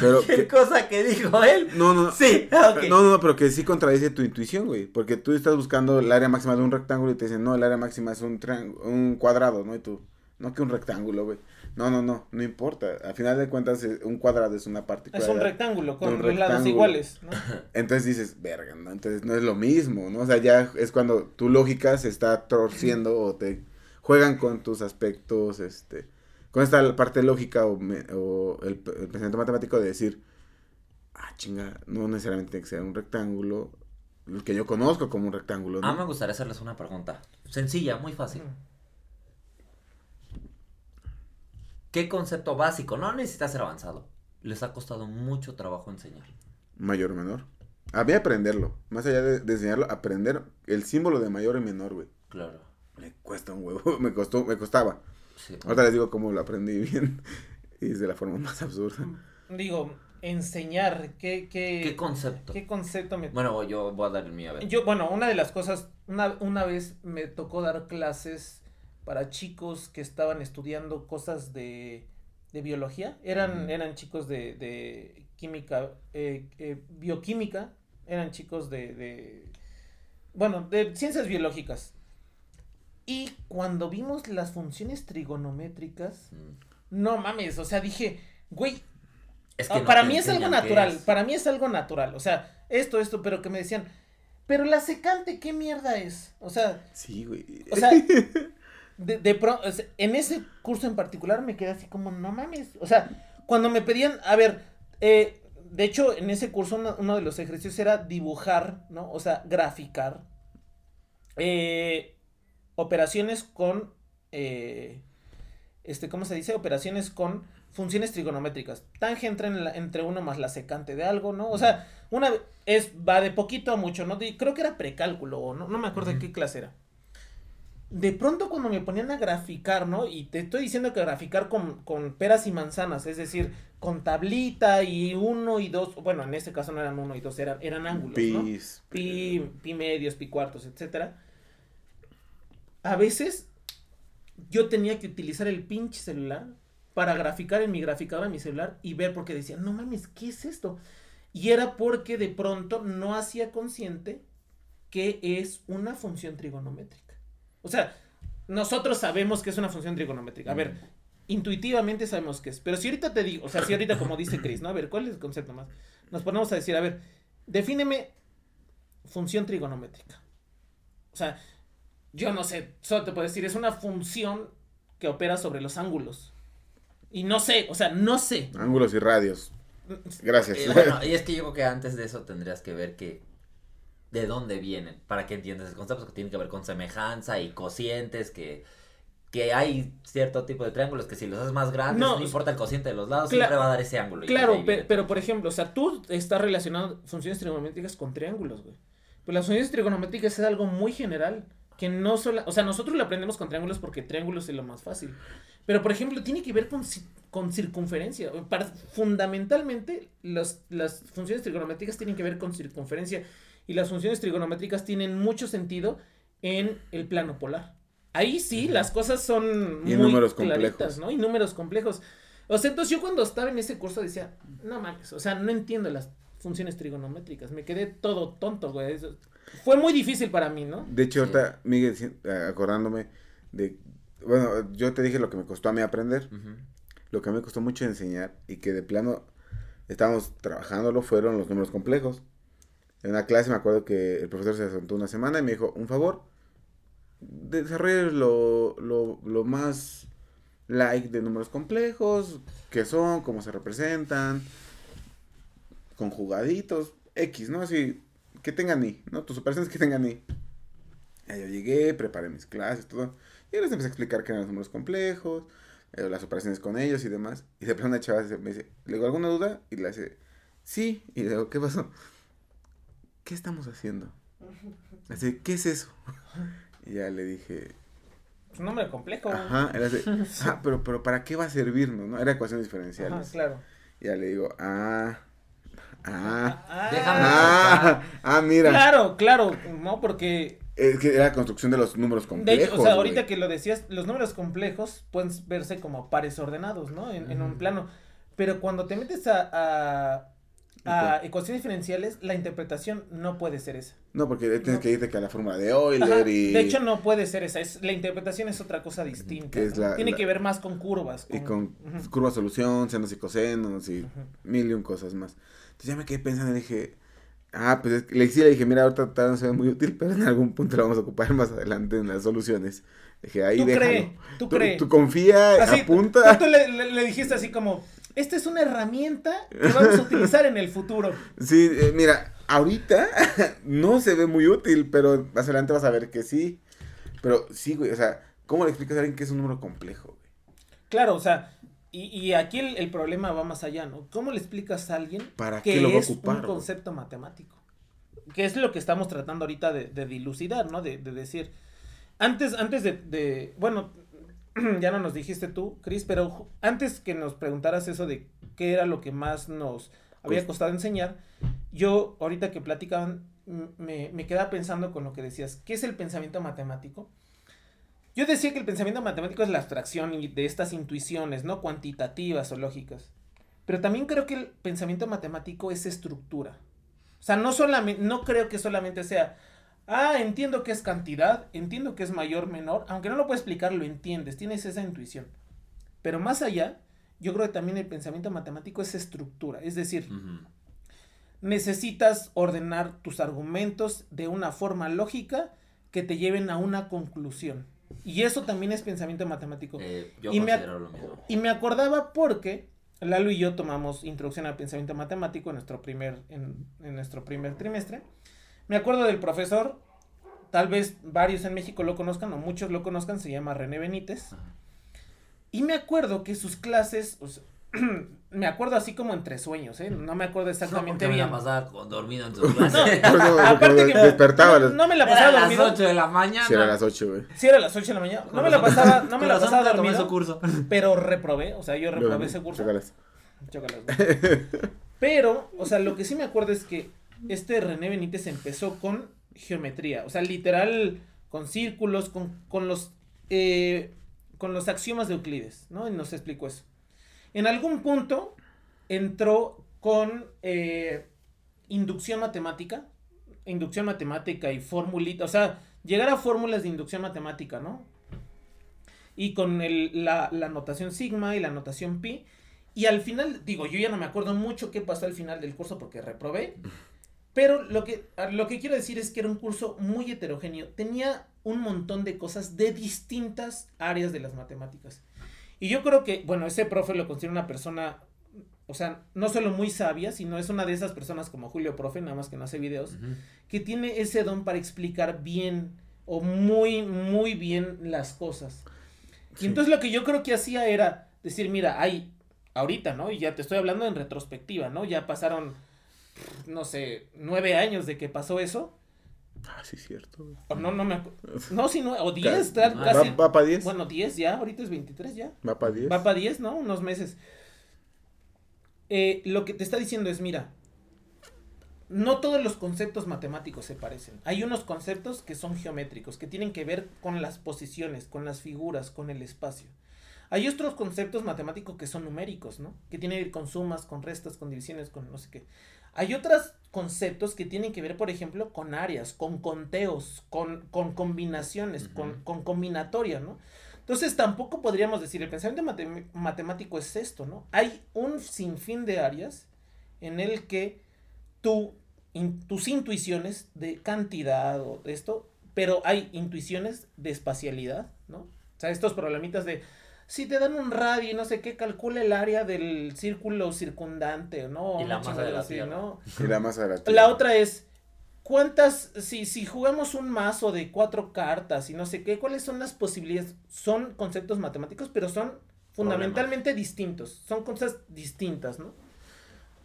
pero... ¿Qué cosa que dijo él? no, no, Sí, ok. No, no, no, pero que sí contradice tu intuición, güey. Porque tú estás buscando el área máxima de un rectángulo y te dicen, no, el área máxima es un, un cuadrado, ¿no? Y tú, no que un rectángulo, güey. No, no, no, no importa. Al final de cuentas, eh, un cuadrado es una partícula. Es un rectángulo con Un dos lados iguales, ¿no? Entonces dices, verga, ¿no? Entonces no es lo mismo, ¿no? O sea, ya es cuando tu lógica se está torciendo o te juegan con tus aspectos, este, con esta parte lógica o, me- o el, pensamiento matemático de decir, ah, chinga, no necesariamente tiene que ser un rectángulo, el que yo conozco como un rectángulo, ¿no? Ah, me gustaría hacerles una pregunta. Sencilla, muy fácil. ¿Qué concepto básico? No necesita ser avanzado. Les ha costado mucho trabajo enseñar. Mayor o menor. A mí aprenderlo, más allá de, de enseñarlo, aprender el símbolo de mayor y menor, güey. Claro. Me cuesta un huevo, me costó, me costaba. Sí. Ahorita les digo cómo lo aprendí bien y es de la forma más absurda. Digo, enseñar, ¿qué, qué, ¿Qué concepto? qué concepto me... Bueno, yo voy a dar el mío a ver. Yo, bueno, una de las cosas, una, una vez me tocó dar clases para chicos que estaban estudiando cosas de, de biología. Eran, eran chicos de, de química, eh, eh, bioquímica, eran chicos de, de, bueno, de ciencias biológicas. Y cuando vimos las funciones trigonométricas, Mm. no mames, o sea, dije, güey, Es Ah, no para mí es algo natural, es. para mí es algo natural, o sea, esto, esto, pero que me decían, pero la secante, ¿qué mierda es? O sea, Sí, güey. o sea, de, de pro- o sea, en ese curso en particular me quedé así como, no mames, o sea, cuando me pedían, a ver, eh, de hecho, en ese curso uno, uno de los ejercicios era dibujar, ¿no? O sea, graficar eh, operaciones con, eh, este, ¿cómo se dice? Operaciones con funciones trigonométricas. Tangente entre, entre uno más la secante de algo, ¿no? O sea, una es, va de poquito a mucho, ¿no? creo que era precálculo, no, no me acuerdo de qué clase era. De pronto cuando me ponían a graficar, ¿no? Y te estoy diciendo que graficar con, con peras y manzanas, es decir, con tablita y uno y dos, bueno, en este caso no eran uno y dos, eran, eran ángulos, ¿no? Pi, pi medios, pi cuartos, etcétera. A veces yo tenía que utilizar el pinche celular para graficar en mi graficadora en mi celular y ver porque decía, no mames, ¿qué es esto? Y era porque de pronto no hacía consciente que es una función trigonométrica. O sea, nosotros sabemos que es una función trigonométrica. A ver, intuitivamente sabemos que es. Pero si ahorita te digo, o sea, si ahorita como dice Chris, ¿no? A ver, ¿cuál es el concepto más? Nos ponemos a decir, a ver, defíneme función trigonométrica. O sea, yo no sé, solo te puedo decir, es una función que opera sobre los ángulos. Y no sé, o sea, no sé. Ángulos y radios. Gracias. Eh, bueno, y es que yo creo que antes de eso tendrías que ver que de dónde vienen, para que entiendas el concepto que tiene que ver con semejanza y cocientes, que, que hay cierto tipo de triángulos que si los haces más grandes, no, importa el cociente de los lados, siempre va a dar ese ángulo. Claro, pero, por ejemplo, o sea, tú estás relacionando funciones trigonométricas con triángulos, güey. Pues las funciones trigonométricas es algo muy general, que no solo, o sea, nosotros lo aprendemos con triángulos porque triángulos es lo más fácil. Pero, por ejemplo, tiene que ver con, con circunferencia. Para, fundamentalmente, las funciones trigonométricas tienen que ver con circunferencia. Y las funciones trigonométricas tienen mucho sentido en el plano polar. Ahí sí, las cosas son muy números complejos. ¿no? Y números complejos. O sea, entonces yo cuando estaba en ese curso decía, no mames, o sea, no entiendo las funciones trigonométricas. Me quedé todo tonto, güey. fue muy difícil para mí, ¿no? De hecho, ahorita, Miguel, acordándome de bueno, yo te dije lo que me costó a mí aprender, lo que a mí me costó mucho enseñar y que de plano estábamos trabajándolo fueron los números complejos. En una clase me acuerdo que el profesor se sentó una semana y me dijo, un favor, desarrolle lo, lo, lo más like de números complejos, qué son, cómo se representan, conjugaditos, X, ¿no? Así, que tengan I, ¿no? Tus operaciones que tengan I. Yo llegué, preparé mis clases, todo. Y les empecé a explicar que eran los números complejos, eh, las operaciones con ellos y demás. Y de pronto una chava me dice, ¿le digo alguna duda? Y le dice, sí. Y le digo, ¿qué pasó? ¿Qué estamos haciendo? Así, ¿qué es eso? Y ya le dije... Es un nombre complejo. Ajá, era así, ah, pero, pero ¿para qué va a servirnos? ¿no? Era ecuaciones diferenciales. Ajá, claro. Y ya le digo, ah... Ah, ah, Déjame ah, ah, mira. Claro, claro, no, porque es que era la construcción de los números complejos. o sea, ahorita que lo decías, los números complejos pueden verse como pares ordenados, ¿no? En, un plano. Pero cuando te metes a, a, ecuaciones diferenciales, la interpretación no puede ser esa. No, porque tienes que irte a la fórmula de Euler y... De hecho, no puede ser esa. Es, la interpretación es otra cosa distinta. Tiene que ver más con curvas. Y con curvas solución, senos y cosenos y mil y un cosas más. Entonces ya me quedé pensando y dije Ah, pues le, sí le dije, mira, ahorita no se ve muy útil, pero en algún punto lo vamos a ocupar más adelante en las soluciones. dije, ahí ¿Tú déjalo. tú, crees. Tú confía, apunta. Tú, le, dijiste así como, esta es una herramienta que vamos a utilizar en el futuro. Sí, eh, mira, ahorita no se ve muy útil, pero más adelante vas a ver que sí. Pero sí, güey, o sea, ¿cómo le explicas a alguien que es un número complejo, güey? Claro, o sea, y, aquí el, problema va más allá, ¿no? ¿Cómo le explicas a alguien ¿Para que lo es un concepto matemático? Que es lo que estamos tratando ahorita de, dilucidar, ¿no? De, decir, antes, antes de, bueno, ya no nos dijiste tú, Cris, pero antes que nos preguntaras eso de qué era lo que más nos había pues costado enseñar, yo ahorita que platicaban, me, me quedaba pensando con lo que decías, ¿qué es el pensamiento matemático? Yo decía que el pensamiento matemático es la abstracción de estas intuiciones, no cuantitativas o lógicas. Pero también creo que el pensamiento matemático es estructura. O sea, no solamente, no creo que solamente sea, ah, entiendo que es cantidad, entiendo que es mayor, menor, aunque no lo puedo explicar, lo entiendes, tienes esa intuición. Pero más allá, yo creo que también el pensamiento matemático es estructura, es decir, necesitas ordenar tus argumentos de una forma lógica que te lleven a una conclusión. Y eso también es pensamiento matemático. Eh, yo y, me, lo mismo. y me acordaba porque Lalo y yo tomamos introducción al pensamiento matemático en nuestro primer, en, nuestro primer trimestre. Me acuerdo del profesor, tal vez varios en México lo conozcan o muchos lo conozcan, se llama René Benítez. Y me acuerdo que sus clases, o sea, me acuerdo así como entre sueños, ¿eh? No me acuerdo exactamente no, me bien. la pasaba con- dormido en sus clases. Cuando- Aparte cuando que despertaba no, no me la Era pasaba a las dormido. 8 de la mañana. Sí, era a las 8, güey. Sí, era a las 8 de la mañana. No me la pasaba, no me la pasaba dormido, su curso. pero reprobé, o sea, yo reprobé ese curso. chócalas. Chócalas, güey. Pero, o sea, lo que sí me acuerdo es que este René Benítez empezó con geometría, o sea, literal con círculos, con, con los eh, con los axiomas de Euclides, ¿no? Y nos explicó eso. En algún punto entró con eh, inducción matemática, inducción matemática y formulita, o sea, llegar a fórmulas de inducción matemática, ¿no? Y con el, la, la notación sigma y la notación pi. Y al final, digo, yo ya no me acuerdo mucho qué pasó al final del curso porque reprobé. Pero lo que, lo que quiero decir es que era un curso muy heterogéneo. Tenía un montón de cosas de distintas áreas de las matemáticas. Y yo creo que, bueno, ese profe lo considero una persona, o sea, no solo muy sabia, sino es una de esas personas como Julio Profe, nada más que no hace videos, que tiene ese don para explicar bien o muy, muy bien las cosas. Y entonces lo que yo creo que hacía era decir, mira, hay ahorita, ¿no? Y ya te estoy hablando en retrospectiva, ¿no? Ya pasaron, no sé, nueve años de que pasó eso. Ah, sí, cierto. O no, no me acuerdo. No, si no, o diez, Ca- tal, casi. Va, va para 10. Bueno, diez ya, ahorita es 23 ya. va para 10. Va para 10, ¿no? Unos meses. Eh, lo que te está diciendo es, mira, no todos los conceptos matemáticos se parecen. Hay unos conceptos que son geométricos, que tienen que ver con las posiciones, con las figuras, con el espacio. Hay otros conceptos matemáticos que son numéricos, ¿no? Que tienen que ver con sumas, con restas, con divisiones, con no sé qué. Hay otros conceptos que tienen que ver, por ejemplo, con áreas, con conteos, con, con combinaciones, con, con combinatoria, ¿no? Entonces tampoco podríamos decir, el pensamiento matem- matemático es esto, ¿no? Hay un sinfín de áreas en el que tú, in- tus intuiciones de cantidad o de esto, pero hay intuiciones de espacialidad, ¿no? O sea, estos problemitas de, si te dan un radio y no sé qué, calcula el área del círculo circundante, ¿no? Y la masa de la así, Tierra. ¿no? Y la masa de la La otra es, ¿cuántas, si, si jugamos un mazo de cuatro cartas y no sé qué, cuáles son las posibilidades? Son conceptos matemáticos, pero son fundamentalmente distintos, son cosas distintas, ¿no?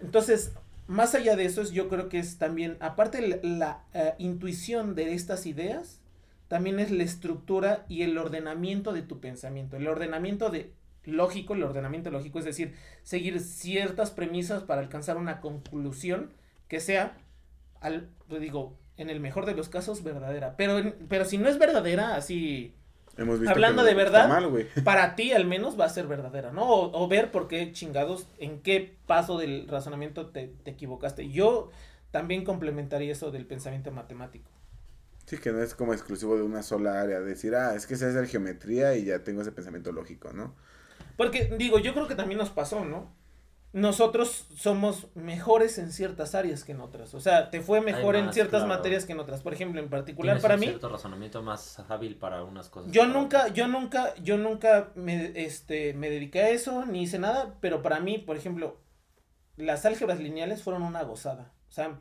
Entonces, más allá de eso, es- yo creo que es también, aparte la, la, eh, intuición de estas ideas, también es la estructura y el ordenamiento de tu pensamiento, el ordenamiento de lógico, el ordenamiento lógico, es decir, seguir ciertas premisas para alcanzar una conclusión que sea, al, pues digo, en el mejor de los casos, verdadera. Pero, pero si no es verdadera, así, Hemos visto hablando de verdad, mal, para ti al menos va a ser verdadera, ¿no? O, o ver por qué chingados, en qué paso del razonamiento te, te equivocaste. Yo también complementaría eso del pensamiento matemático. Sí, que no es como exclusivo de una sola área. Decir, ah, es que sé hacer geometría y ya tengo ese pensamiento lógico, ¿no? Porque, digo, yo creo que también nos pasó, ¿no? Nosotros somos mejores en ciertas áreas que en otras. O sea, te fue mejor en ciertas claro. materias que en otras. Por ejemplo, en particular Tienes para un mí, cierto razonamiento más hábil para unas cosas. yo nunca, otras. yo nunca, yo nunca me, este, me dediqué a eso, ni hice nada, pero para mí, por ejemplo, las álgebras lineales fueron una gozada. O sea,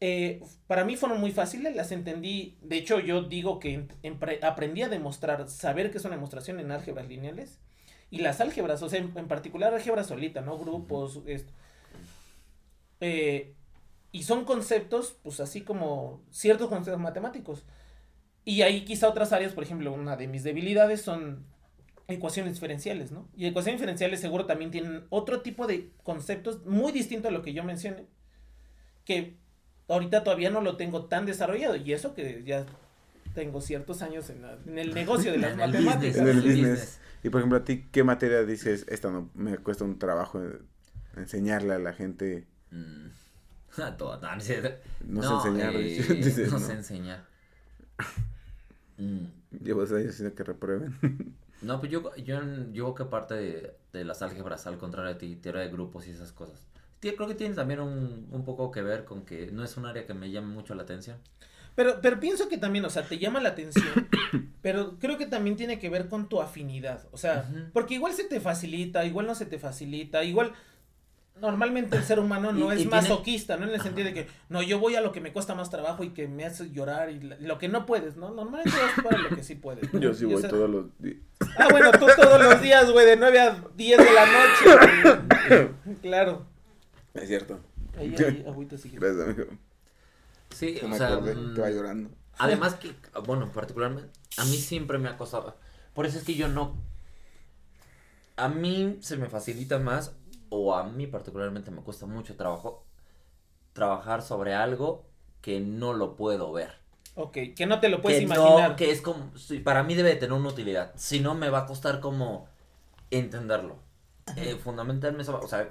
eh, para mí fueron muy fáciles, las entendí. De hecho, yo digo que en- en pre- aprendí a demostrar, saber qué es una demostración en álgebras lineales. Y las álgebras, o sea, en, en particular álgebra solita, ¿no? Grupos, esto. Eh, y son conceptos, pues así como ciertos conceptos matemáticos. Y hay quizá otras áreas, por ejemplo, una de mis debilidades son ecuaciones diferenciales, ¿no? Y ecuaciones diferenciales seguro también tienen otro tipo de conceptos muy distinto a lo que yo mencioné, que ahorita todavía no lo tengo tan desarrollado, y eso que ya tengo ciertos años en, la- en el negocio de las En el matemáticas. En el business. Y por ejemplo, a ti, ¿qué materia dices, esta no me cuesta un trabajo eh, enseñarle a la gente? Mm. A todo, no, no. No, sé enseñar. eh, dices, no ¿no? sé enseñar. Mm. Llevo dos años haciendo que reprueben. No, pues yo, yo, yo creo que parte de, de las álgebras, al contrario de ti, teoría de grupos y esas cosas. Creo que tiene también un, un poco que ver con que no es un área que me llame mucho la atención. Pero, pero pienso que también, o sea, te llama la atención, pero creo que también tiene que ver con tu afinidad, o sea, porque igual se te facilita, igual no se te facilita, igual normalmente el ser humano no Y- es y tiene- masoquista, ¿no? En el sentido de que, no, yo voy a lo que me cuesta más trabajo y que me hace llorar y la- lo que no puedes, ¿no? Normalmente vas para lo que sí puedes. ¿no? Yo sí Y voy todos los días. Ah, bueno, tú todos los días, güey, de 9 a 10 de la noche. güey. claro. Es cierto. Ahí, ahí, agüita si quieres. Gracias, amigo. Sí, Se o me sea, acordé, mm, te va llorando. Además que, bueno, particularmente, a mí siempre me ha costado. Por eso es que yo no. A mí se me facilita más, o a mí particularmente me cuesta mucho trabajo, trabajar sobre algo que no lo puedo ver. Ok, que no te lo puedes que imaginar. no, que es como, sí, para mí debe de tener una utilidad. Si no, me va a costar como entenderlo. Eh, fundamentalmente, eso, o sea,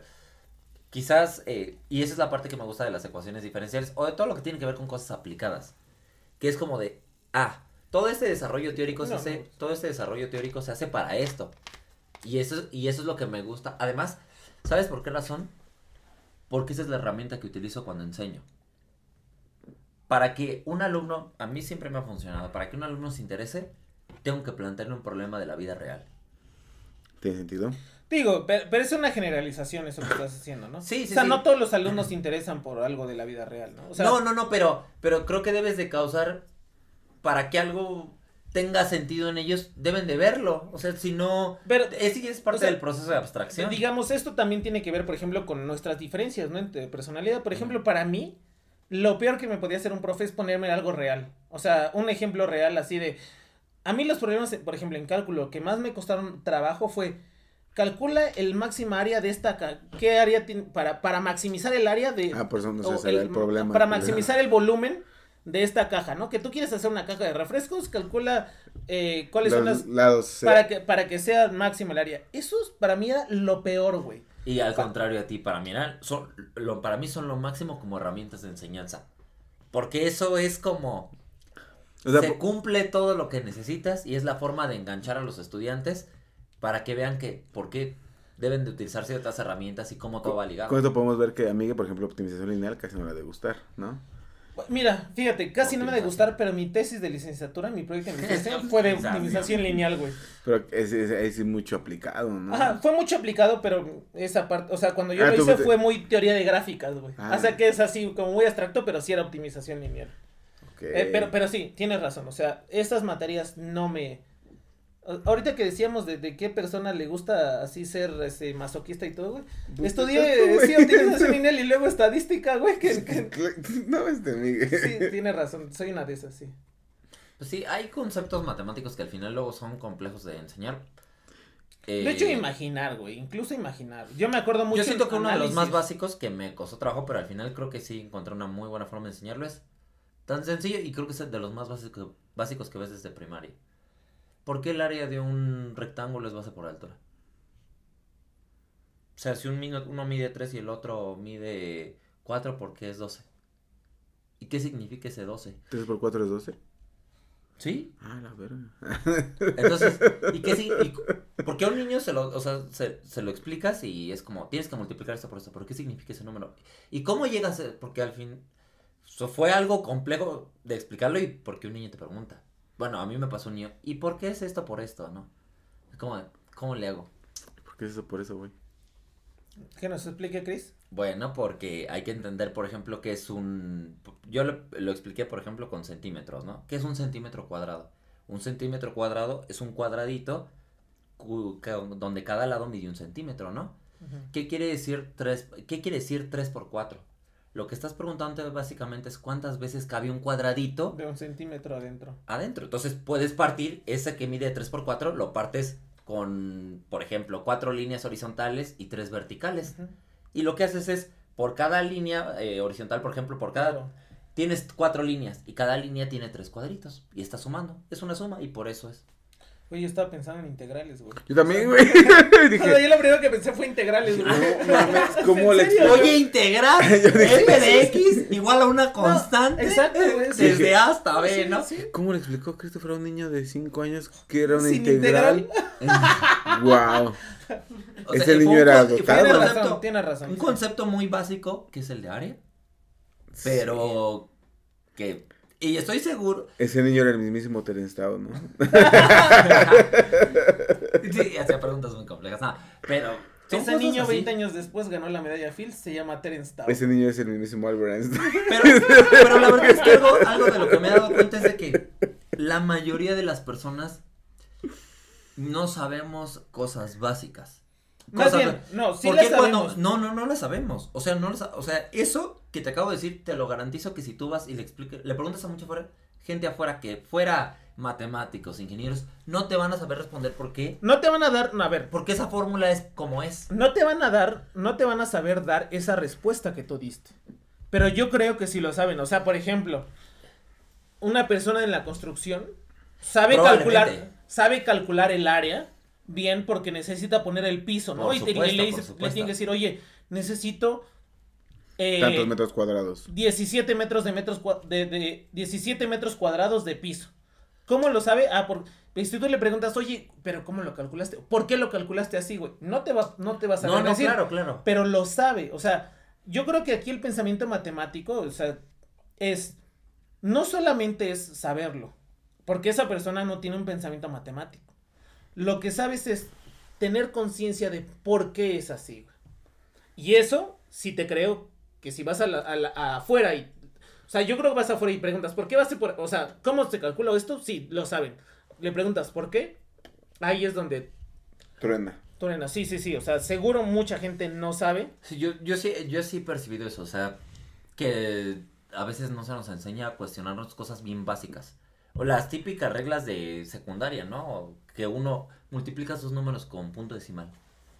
quizás, eh, y esa es la parte que me gusta de las ecuaciones diferenciales, o de todo lo que tiene que ver con cosas aplicadas. Que es como de, ah, todo este desarrollo teórico se No, hace, no. todo este desarrollo teórico se hace para esto. Y eso, es- y eso es lo que me gusta. Además, ¿sabes por qué razón? Porque esa es la herramienta que utilizo cuando enseño. Para que un alumno, a mí siempre me ha funcionado, para que un alumno se interese, tengo que plantearle un problema de la vida real. ¿Tiene sentido? Digo, pero, pero es una generalización eso que estás haciendo, ¿no? Sí, sí, O sea, sí. no todos los alumnos se interesan por algo de la vida real, ¿no? O sea, no, no, no, pero, pero creo que debes de causar, para que algo tenga sentido en ellos, deben de verlo. O sea, si no, Pero, es, es parte o sea, del proceso de abstracción. digamos, esto también tiene que ver, por ejemplo, con nuestras diferencias, ¿no? Entre personalidad. Por ejemplo, para mí, lo peor que me podía hacer un profe es ponerme algo real. O sea, un ejemplo real así de... A mí los problemas, por ejemplo, en cálculo, que más me costaron trabajo fue... Calcula el máxima área de esta... ¿Qué área tiene? Para, para maximizar el área de... Ah, por eso no o se sabe el, problema. Para maximizar el volumen de esta caja, ¿no? Que tú quieres hacer una caja de refrescos, calcula eh, cuáles son Los las... lados. Para que, para que sea máximo el área. Eso es- para mí era lo peor, güey. Y al contrario a ti, para mí, son, lo, para mí son lo máximo como herramientas de enseñanza. Porque eso es como... O sea, se cumple todo lo que necesitas y es la forma de enganchar a los estudiantes para que vean que por qué deben de utilizar ciertas herramientas y cómo todo va ligado. con esto podemos ver que a Miguel, por ejemplo, optimización lineal casi no le ha de gustar, ¿no? Mira, fíjate, casi no me ha de gustar, pero mi tesis de licenciatura, mi proyecto de investigación fue de Optimización. lineal, güey. Pero es, es, es mucho aplicado, ¿no? Ajá, fue mucho aplicado, pero esa parte, o sea, cuando yo Ah, lo hice fue muy teoría de gráficas, güey. Ah. O sea, que es así como muy abstracto, pero sí era optimización lineal. Eh, pero, pero sí, tienes razón, o sea, estas materias no me... Ahorita que decíamos de, de qué persona le gusta así ser este, masoquista y todo, güey. Estudié, güey. sí, optimización lineal y luego estadística, güey. Que, que- No, este Miguel. sí, tienes razón, soy una de esas, sí. Pues sí, hay conceptos matemáticos que al final luego son complejos de enseñar. Eh, De hecho, imaginar, güey, incluso imaginar. Yo me acuerdo mucho. Yo siento que uno de los más básicos que me costó trabajo, pero al final creo que sí encontré una muy buena forma de enseñarlo es tan sencillo y creo que es de los más básicos, básicos que ves desde primaria. ¿Por qué el área de un rectángulo es base por altura? O sea, si un uno mide 3 y el otro mide 4, ¿por qué es 12? ¿Y qué significa ese 12? 3 por 4 es 12. ¿Sí? Ah, la verga. Entonces, ¿y qué sí? y- ¿Por qué a un niño se lo, o sea, se, se lo explicas y es como, tienes que multiplicar esto por esto? ¿Por qué significa ese número? ¿Y cómo llegas? a- Porque al fin, so- fue algo complejo de explicarlo y porque un niño te pregunta. Bueno, a mí me pasó un niño, ¿y por qué es esto por esto, no? Es como, ¿cómo le hago? ¿Por qué es eso por eso, güey? Que nos explique, Chris. Bueno, porque hay que entender, por ejemplo, que es un... Yo lo, lo expliqué, por ejemplo, con centímetros, ¿no? ¿Qué es un centímetro cuadrado? Un centímetro cuadrado es un cuadradito cu- donde cada lado mide un centímetro, ¿no? ¿Qué quiere decir 3, ¿qué quiere decir 3 por 4? Lo que estás preguntando básicamente es cuántas veces cabe un cuadradito De un centímetro adentro. adentro. Entonces puedes partir ese que mide 3 por 4, lo partes con, por ejemplo, cuatro líneas horizontales y tres verticales. Y lo que haces es, por cada línea eh, horizontal, por ejemplo, por cada... Claro. Tienes cuatro líneas y cada línea tiene tres cuadritos. Y está sumando. Es una suma y por eso es. Oye, yo estaba pensando en integrales, güey. Yo también, güey. Dije, sea, yo lo primero que pensé fue integrales, güey. no mames, ¿cómo ¿En le? Oye, dije, f de x igual a una constante. exacto, güey, sí. Desde A hasta B, Sí, ¿no? sí. ¿Cómo le explicó Christopher a un niño de 5 años que era una Sin integral? wow. O Ese fue niño era Tienes concepto- razón, tienes razón. Un concepto muy básico que es el de área. Pero que. Y estoy seguro. Ese niño era el mismísimo Terence ¿no? Sí, hacía preguntas muy complejas. no, pero Ese niño así. 20 años después ganó la medalla Fields, se llama Terence Tao. Ese niño es el mismísimo Albert Einstein. Pero, pero la verdad es que algo, algo de lo que me he dado cuenta es de que la mayoría de las personas no sabemos cosas básicas. Más Cosas- bien, no, sí ¿Por la qué cuando- sabemos. No, no, no la sabemos. O sea, no la sa- O sea, eso que te acabo de decir, te lo garantizo que si tú vas y le expliques, le preguntas a mucha fuera, gente afuera que fuera matemáticos, ingenieros, no te van a saber responder por qué. No te van a dar, no, a ver, Porque esa fórmula es como es. no te van a dar, no te van a saber dar esa respuesta que tú diste. Pero yo creo que sí lo saben. O sea, por ejemplo, una persona en la construcción sabe calcular, sabe calcular el área bien porque necesita poner el piso, ¿no? Por y, supuesto, le, dice- le tiene que decir, oye, necesito eh, Tantos metros cuadrados. 17 metros de metros cua- de, de 17 metros cuadrados de piso. ¿Cómo lo sabe? Ah, por pues, si tú le preguntas, "Oye, pero ¿cómo lo calculaste? ¿Por qué lo calculaste así, güey?" No te va no te vas a No, no, decir, claro, claro. pero lo sabe, o sea, yo creo que aquí el pensamiento matemático, o sea, es no solamente es saberlo, porque esa persona no tiene un pensamiento matemático. Lo que sabes es tener conciencia de por qué es así. güey. Y eso, si te creo que si vas a, la- a la- a afuera y o sea, yo creo que vas afuera y preguntas, ¿por qué vas a por, o sea, cómo se calcula esto? Sí, lo saben. Le preguntas, ¿por qué? Ahí es donde Truena. truena. Sí, sí, sí, o sea, seguro mucha gente no sabe. Sí, yo, yo sí, yo sí he percibido eso, o sea, que a veces no se nos enseña a cuestionarnos cosas bien básicas. O las típicas reglas de secundaria, ¿no? Que uno multiplica sus números con punto decimal.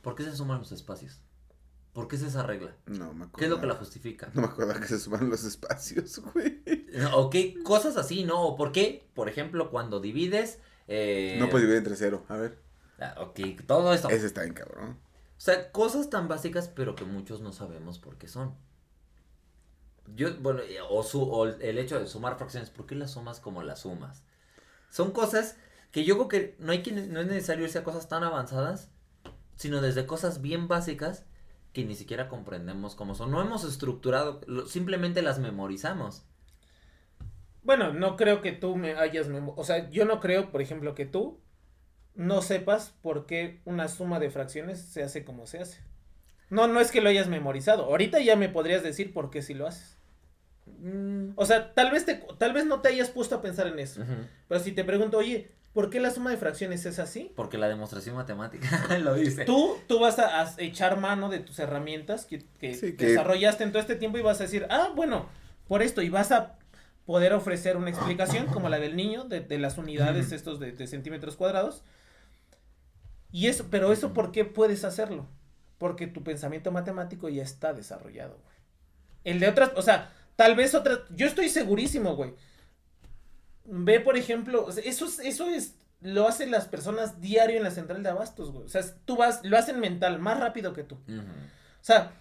¿Por qué se suman los espacios? ¿Por qué es esa regla? No me acuerdo. ¿Qué es lo que la justifica? No me acuerdo que se suman los espacios, güey. ¿O qué cosas así, no? ¿O por qué, por ejemplo, cuando divides... Eh... No puedes dividir entre cero. A ver. ah, Ok, todo esto. Ese está bien cabrón. O sea, cosas tan básicas, pero que muchos no sabemos por qué son. Yo, bueno, eh, o, su, o el hecho de sumar fracciones, ¿por qué las sumas como las sumas? Son cosas que yo creo que no, hay que, no es necesario irse a cosas tan avanzadas, sino desde cosas bien básicas que ni siquiera comprendemos cómo son. No hemos estructurado, simplemente las memorizamos. Bueno, no creo que tú me hayas memo- o sea, yo no creo, por ejemplo, que tú no sepas por qué una suma de fracciones se hace como se hace. No, no es que lo hayas memorizado. Ahorita ya me podrías decir por qué si lo haces. Mm, O sea, tal vez te tal vez no te hayas puesto a pensar en eso. Pero si te pregunto, "Oye, ¿por qué la suma de fracciones es así?" Porque la demostración matemática lo dice. Tú, tú vas a, a echar mano de tus herramientas que, que Sí, que- desarrollaste en todo este tiempo y vas a decir, ah, bueno, por esto, y vas a poder ofrecer una explicación como la del niño, de, de las unidades estos de, de centímetros cuadrados. Y eso, pero eso, ¿por qué puedes hacerlo? Porque tu pensamiento matemático ya está desarrollado, güey. El de otras, o sea, tal vez otras, yo estoy segurísimo, güey. Ve, por ejemplo, eso es, eso es, lo hacen las personas diario en la central de abastos, güey. O sea, tú vas, lo hacen mental, más rápido que tú. O sea,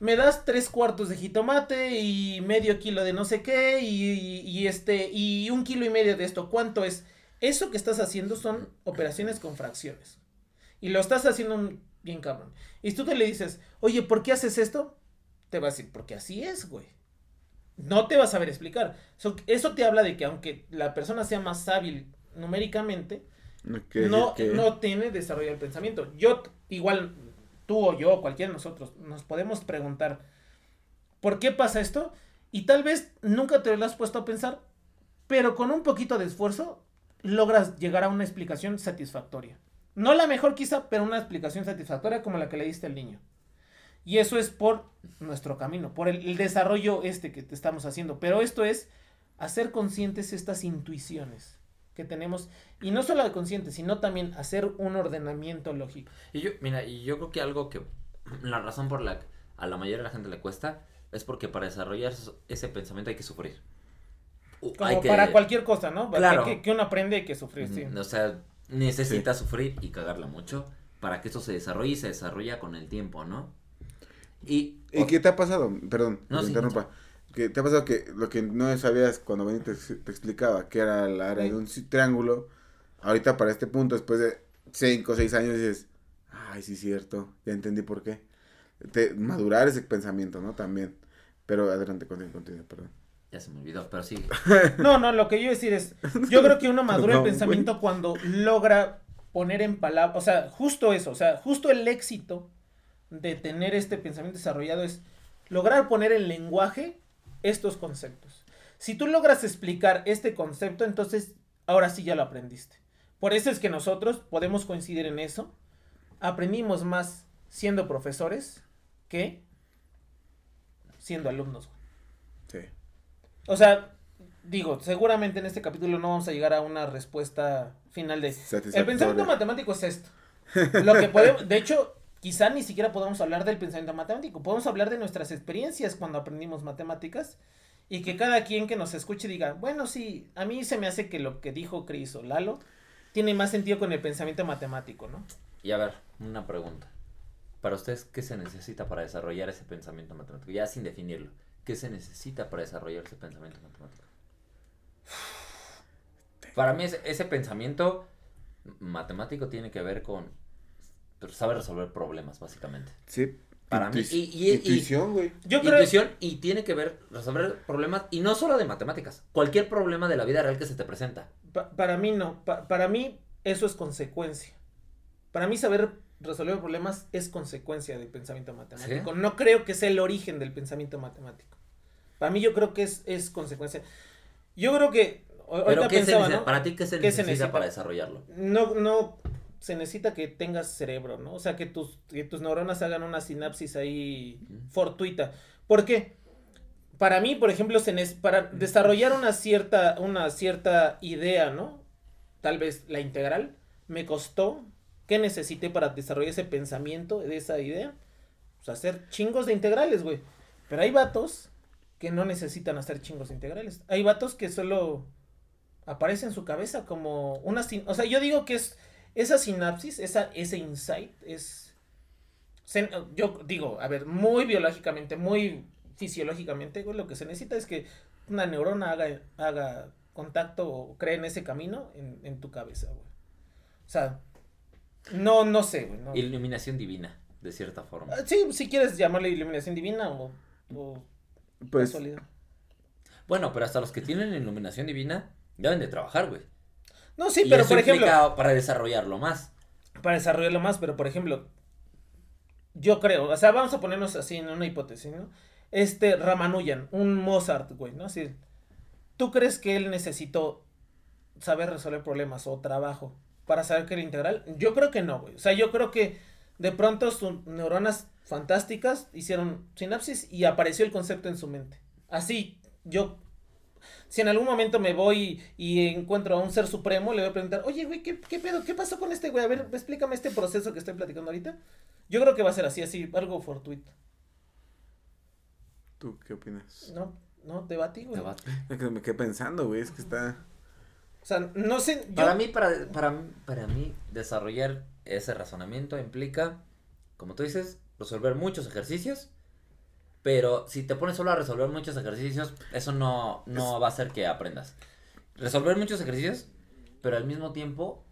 me das tres cuartos de jitomate y medio kilo de no sé qué y, y- y este, y un kilo y medio de esto. ¿Cuánto es? Eso que estás haciendo son operaciones con fracciones. Y lo estás haciendo bien cabrón. Y tú te le dices, oye, ¿por qué haces esto? Te va a decir, porque así es, güey. No te vas a saber explicar. Eso, eso te habla de que aunque la persona sea más hábil numéricamente, No, no, tiene desarrollado el pensamiento. Yo, igual, tú o yo, cualquiera de nosotros, nos podemos preguntar, ¿por qué pasa esto? Y tal vez nunca te lo has puesto a pensar, pero con un poquito de esfuerzo logras llegar a una explicación satisfactoria. No la mejor quizá, pero una explicación satisfactoria como la que le diste al niño. Y eso es por nuestro camino, por el, el desarrollo este que te estamos haciendo. Pero esto es hacer conscientes estas intuiciones que tenemos. Y no solo conscientes, sino también hacer un ordenamiento lógico. Y yo, mira, y yo creo que algo que la razón por la que a la mayoría de la gente le cuesta es porque para desarrollar ese pensamiento hay que sufrir. Como hay que- para cualquier cosa, ¿no? Claro. Que, que uno aprende hay que sufrir, sí. Ujú, O sea, necesita sufrir y cagarla mucho para que eso se desarrolle y se desarrolla con el tiempo, ¿no? Y, ¿Y qué te ha pasado? Perdón, No, que te sí, interrumpa. ¿Qué te ha pasado que lo que no sabías cuando Benito te, te explicaba que era la área de un triángulo, ahorita para este punto, después de 5 o 6 años, dices, ay, sí, cierto, ya entendí por qué. Te, madurar ese pensamiento, ¿no? También. Pero adelante, continúa, continúa, perdón. ya se me olvidó, pero sí. No, no, lo que yo iba a decir es, yo creo que uno madura el pensamiento cuando logra poner en palabras, o sea, justo eso, o sea, justo el éxito de tener este pensamiento desarrollado es lograr poner en lenguaje estos conceptos. Si tú logras explicar este concepto, entonces ahora sí ya lo aprendiste. Por eso es que nosotros podemos coincidir en eso. Aprendimos más siendo profesores que siendo alumnos. Sí. O sea, digo, seguramente en este capítulo no vamos a llegar a una respuesta final de... El pensamiento matemático es esto. Lo que podemos, de hecho, quizá ni siquiera podamos hablar del pensamiento matemático. Podemos hablar de nuestras experiencias cuando aprendimos matemáticas y que cada quien que nos escuche diga, bueno, sí, a mí se me hace que lo que dijo Cris o Lalo tiene más sentido con el pensamiento matemático, ¿no? Y a ver, una pregunta. Para ustedes, ¿qué se necesita para desarrollar ese pensamiento matemático? Ya sin definirlo. ¿Qué se necesita para desarrollar ese pensamiento matemático? Para mí ese, ese pensamiento matemático tiene que ver con saber resolver problemas, básicamente. Sí. Para mí, Intuic- y- y- y- Intuición, güey. Yo creo... Intuición y tiene que ver resolver problemas y no solo de matemáticas, cualquier problema de la vida real que se te presenta. Pa- para mí no, Pa- para mí eso es consecuencia. Para mí saber resolver problemas es consecuencia del pensamiento matemático. ¿Sí? No creo que sea el origen del pensamiento matemático. Para mí yo creo que es, es consecuencia. Yo creo que... Pero ¿qué se pensaba, ¿no? para ti qué se ¿Qué se necesita necesita? para desarrollarlo? No, no se necesita que tengas cerebro, ¿no? O sea, que tus, que tus neuronas hagan una sinapsis ahí fortuita. ¿Por qué? Para mí, por ejemplo, se para desarrollar una cierta, una cierta idea, ¿no? Tal vez la integral, me costó, ¿qué necesité para desarrollar ese pensamiento de esa idea? Pues hacer chingos de integrales, güey. Pero hay vatos que no necesitan hacer chingos de integrales. Hay vatos que solo aparece en su cabeza como una... sin- O sea, yo digo que es esa sinapsis, esa, ese insight es... se- yo digo, a ver, muy biológicamente, muy fisiológicamente, güey, lo que se necesita es que una neurona haga, haga contacto o cree en ese camino en, en tu cabeza, güey. O sea, no, no sé, güey. no. Iluminación divina, de cierta forma. Ah, Sí, si quieres llamarle iluminación divina o, o Pues, casualidad. Bueno, pero hasta los que tienen iluminación divina deben de trabajar, güey. No, sí, Y pero eso por ejemplo... para desarrollarlo más. para desarrollarlo más, pero por ejemplo, yo creo, o sea, vamos a ponernos así en una hipótesis, ¿no? Este Ramanujan, un Mozart, güey, ¿no? Así, ¿tú crees que él necesitó saber resolver problemas o trabajo para saber que era integral? Yo creo que no, güey. O sea, yo creo que de pronto sus neuronas fantásticas hicieron sinapsis y apareció el concepto en su mente. Así, yo si en algún momento me voy y encuentro a un ser supremo, le voy a preguntar, oye, güey, ¿qué, qué pedo? ¿Qué pasó con este güey? A ver, explícame este proceso que estoy platicando ahorita. Yo creo que va a ser así, así, algo fortuito. ¿tú qué opinas? No, no, debatí, güey. Debate. Es que me quedé pensando, güey, es que está... O sea, no sé, yo... Para mí, para, para, mí- para mí, desarrollar ese razonamiento implica, como tú dices, resolver muchos ejercicios. Pero si te pones solo a resolver muchos ejercicios, eso no, no va a hacer que aprendas. Resolver muchos ejercicios, pero al mismo tiempo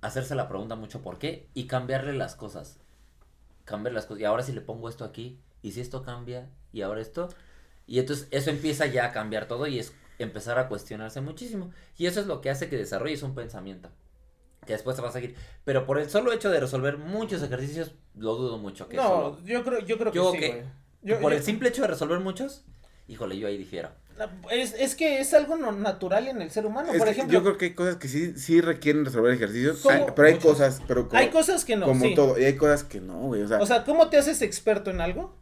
hacerse la pregunta mucho por qué y cambiarle las cosas. Cambiar las cosas. Y ahora si le pongo esto aquí, y si esto cambia, y ahora esto. Y entonces eso empieza ya a cambiar todo y es empezar a cuestionarse muchísimo. Y eso es lo que hace que desarrolles un pensamiento. Que después te va a seguir. Pero por el solo hecho de resolver muchos ejercicios, lo dudo mucho que no, solo- yo creo, yo creo que sí, que- güey. Yo- por yo- el simple hecho de resolver muchos, híjole, yo ahí difiero. es, es que es algo no- natural en el ser humano, Es por ejemplo. yo creo que hay cosas que sí, sí requieren resolver ejercicios, pero hay Muchos. cosas, pero como, Hay cosas que no, como sí. todo, y hay cosas que no, güey, o sea, O sea, ¿cómo te haces experto en algo?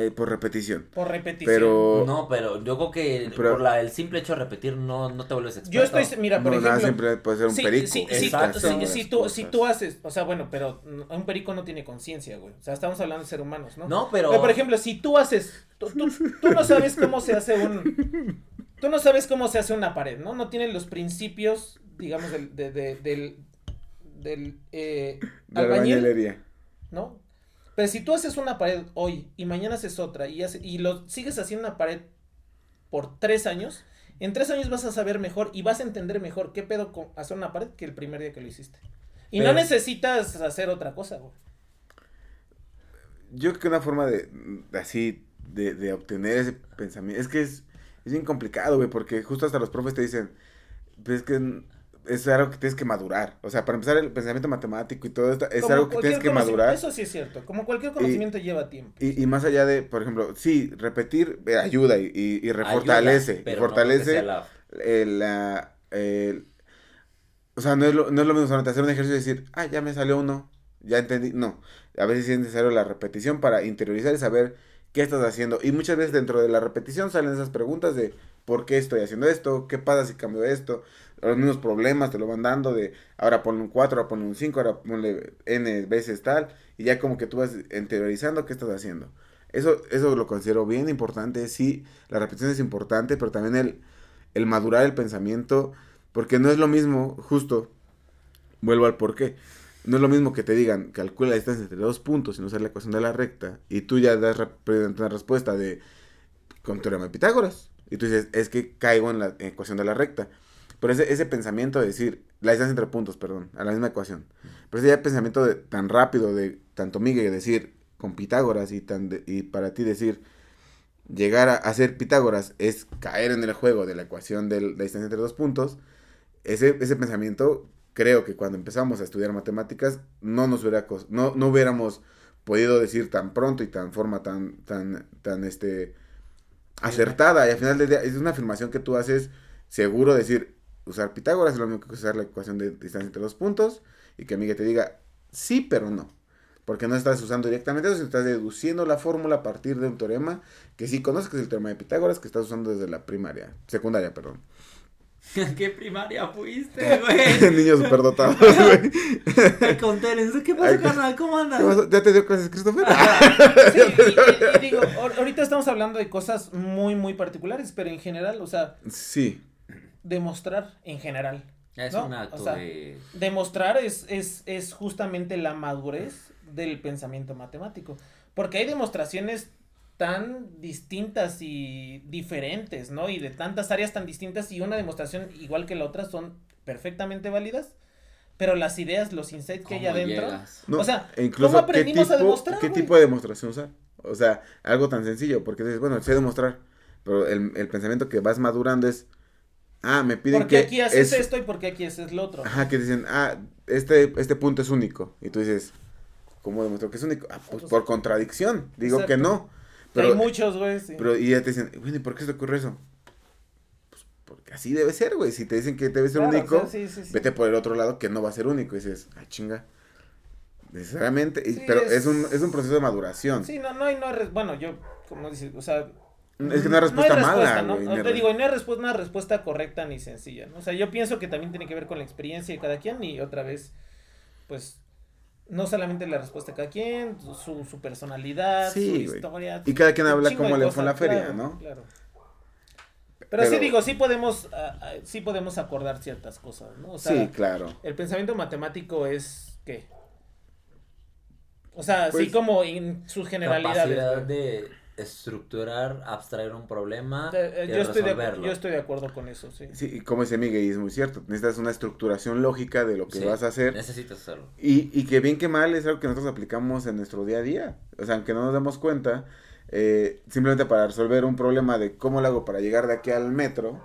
Eh, por repetición. Por repetición. Pero No, pero yo creo que Pero- por la, el simple hecho de repetir no, no te vuelves experto. Yo estoy, mira, por no, nada ejemplo, siempre puede ser un Sí, perico. sí, güey, sí, Exacto. sí, las si, tú, si tú haces, o sea, bueno, pero un perico no tiene conciencia, güey. O sea, estamos hablando de seres humanos, ¿no? No, pero... Pero, por ejemplo, si tú haces, tú, tú- tú no sabes cómo se hace un, tú no sabes cómo se hace una pared, ¿no? No tienes los principios, digamos, del, de- de- del, del eh, De la bañilería. ¿no? Pero si tú haces una pared hoy y mañana haces otra y, hace- y lo sigues haciendo una pared por tres años, en tres años vas a saber mejor y vas a entender mejor qué pedo con hacer una pared que el primer día que lo hiciste. Y no necesitas hacer otra cosa, güey. Yo creo que una forma de, de así, de, de obtener ese pensamiento, es que es, es bien complicado, güey, porque justo hasta los profes te dicen, pues es que, es algo que tienes que madurar. O sea, para empezar, el pensamiento matemático y todo esto es Como algo que tienes que madurar. Eso sí es cierto. Como cualquier conocimiento lleva tiempo. Y, y más allá de, por ejemplo, sí, repetir eh, ayuda y, y, y refortalece. Ayuda, pero fortalece porque sea la- el, la, el- o sea, no es, lo, no es lo mismo solamente hacer un ejercicio y decir, ah, ya me salió uno, ya entendí. No, a veces sí es necesario la repetición para interiorizar y saber qué estás haciendo. Y muchas veces dentro de la repetición salen esas preguntas de por qué estoy haciendo esto, qué pasa si cambio esto. Los mismos problemas te lo van dando de ahora ponle un 4, ahora ponle un 5, ahora ponle n veces tal. Y ya como que tú vas interiorizando qué estás haciendo. Eso, eso lo considero bien importante. Sí, la repetición es importante, pero también el, el madurar el pensamiento, porque no es lo mismo, justo, vuelvo al por qué, no es lo mismo que te digan, calcula la distancia entre dos puntos y no usar la ecuación de la recta, y tú ya das una respuesta de, con teorema de Pitágoras, y tú dices, es que caigo en la ecuación de la recta. Pero ese, ese pensamiento de decir, la distancia entre puntos, perdón, a la misma ecuación. Pero ese ya pensamiento de, tan rápido de tanto Miguel decir con Pitágoras y, tan de- y para ti decir, llegar a hacer Pitágoras es caer en el juego de la ecuación de la distancia entre dos puntos, ese, ese pensamiento creo que cuando empezamos a estudiar matemáticas no nos hubiera no, no hubiéramos podido decir tan pronto y tan forma tan tan tan este acertada y al final del día es una afirmación que tú haces seguro decir usar Pitágoras es lo mismo que usar la ecuación de distancia entre dos puntos y que Miguel te diga sí pero no porque no estás usando directamente eso, sino estás deduciendo la fórmula a partir de un teorema que sí conoces, que es el teorema de Pitágoras, que estás usando desde la primaria, secundaria, perdón. ¿Qué primaria fuiste, güey? Niños superdotados, güey. ¿qué pasa, Ay, carnal? ¿Cómo ¿Qué andas? pasó? ¿Ya te dio clases, Christopher? Sí, y, y- y digo, ahor- ahorita estamos hablando de cosas muy, muy particulares, pero en general, o sea, Sí, demostrar en general. Es ¿no? un acto O sea, de... Demostrar es, es, es justamente la madurez del pensamiento matemático. Porque hay demostraciones tan distintas y diferentes, ¿no? Y de tantas áreas tan distintas y una demostración igual que la otra son perfectamente válidas, pero las ideas, los insights que hay ¿Cómo adentro, no, O sea, incluso, ¿cómo aprendimos ¿qué a tipo, demostrar, ¿Qué tipo de demostración usar? O sea, algo tan sencillo, porque dices, bueno, sé demostrar, pero el, el pensamiento que vas madurando es, ah, me piden porque que aquí haces es- esto y porque aquí haces lo otro. Ajá, que dicen, ah, este, este punto es único. Y tú dices, ¿cómo demuestro que es único? Ah, pues por contradicción. Digo que Exacto. no. Que Pero, hay muchos, güey. sí. pero, y ya te dicen, bueno, ¿y por qué se te ocurre eso? Pues porque así debe ser, güey. Si te dicen que debe ser Claro, o único, sea, sí, sí, vete por el otro lado que no va a ser único. Y dices, ah, chinga. Necesariamente. Sí, pero es- es... un, es un proceso de maduración. Sí, no, no hay, no bueno, yo, como dices, o sea. Es que no hay respuesta mala, ¿no? güey, No, ni te re- digo, no hay respuesta, una respuesta correcta ni sencilla, ¿no? O sea, yo pienso que también tiene que ver con la experiencia de cada quien y otra vez, pues, no solamente la respuesta de cada quien, su, su personalidad, Sí, su güey. historia. Y cada quien habla de le fue en la feria, claro, ¿no? Claro. Pero, sí Pero- digo, sí podemos, ah, ah, sí podemos acordar ciertas cosas, ¿no? O sea, sí, claro. el pensamiento matemático es, ¿qué? O sea, así Pues, como en sus generalidades. Capacidad de estructurar, abstraer un problema Eh, eh, y yo, estoy de, resolverlo. yo estoy de acuerdo con eso, sí. Sí, y como dice Miguel, y es muy cierto. Necesitas una estructuración lógica de lo que Sí, vas a hacer. Necesitas hacerlo. Y, y que bien que mal es algo que nosotros aplicamos en nuestro día a día. O sea, aunque no nos demos cuenta, eh, simplemente para resolver un problema de cómo lo hago para llegar de aquí al metro,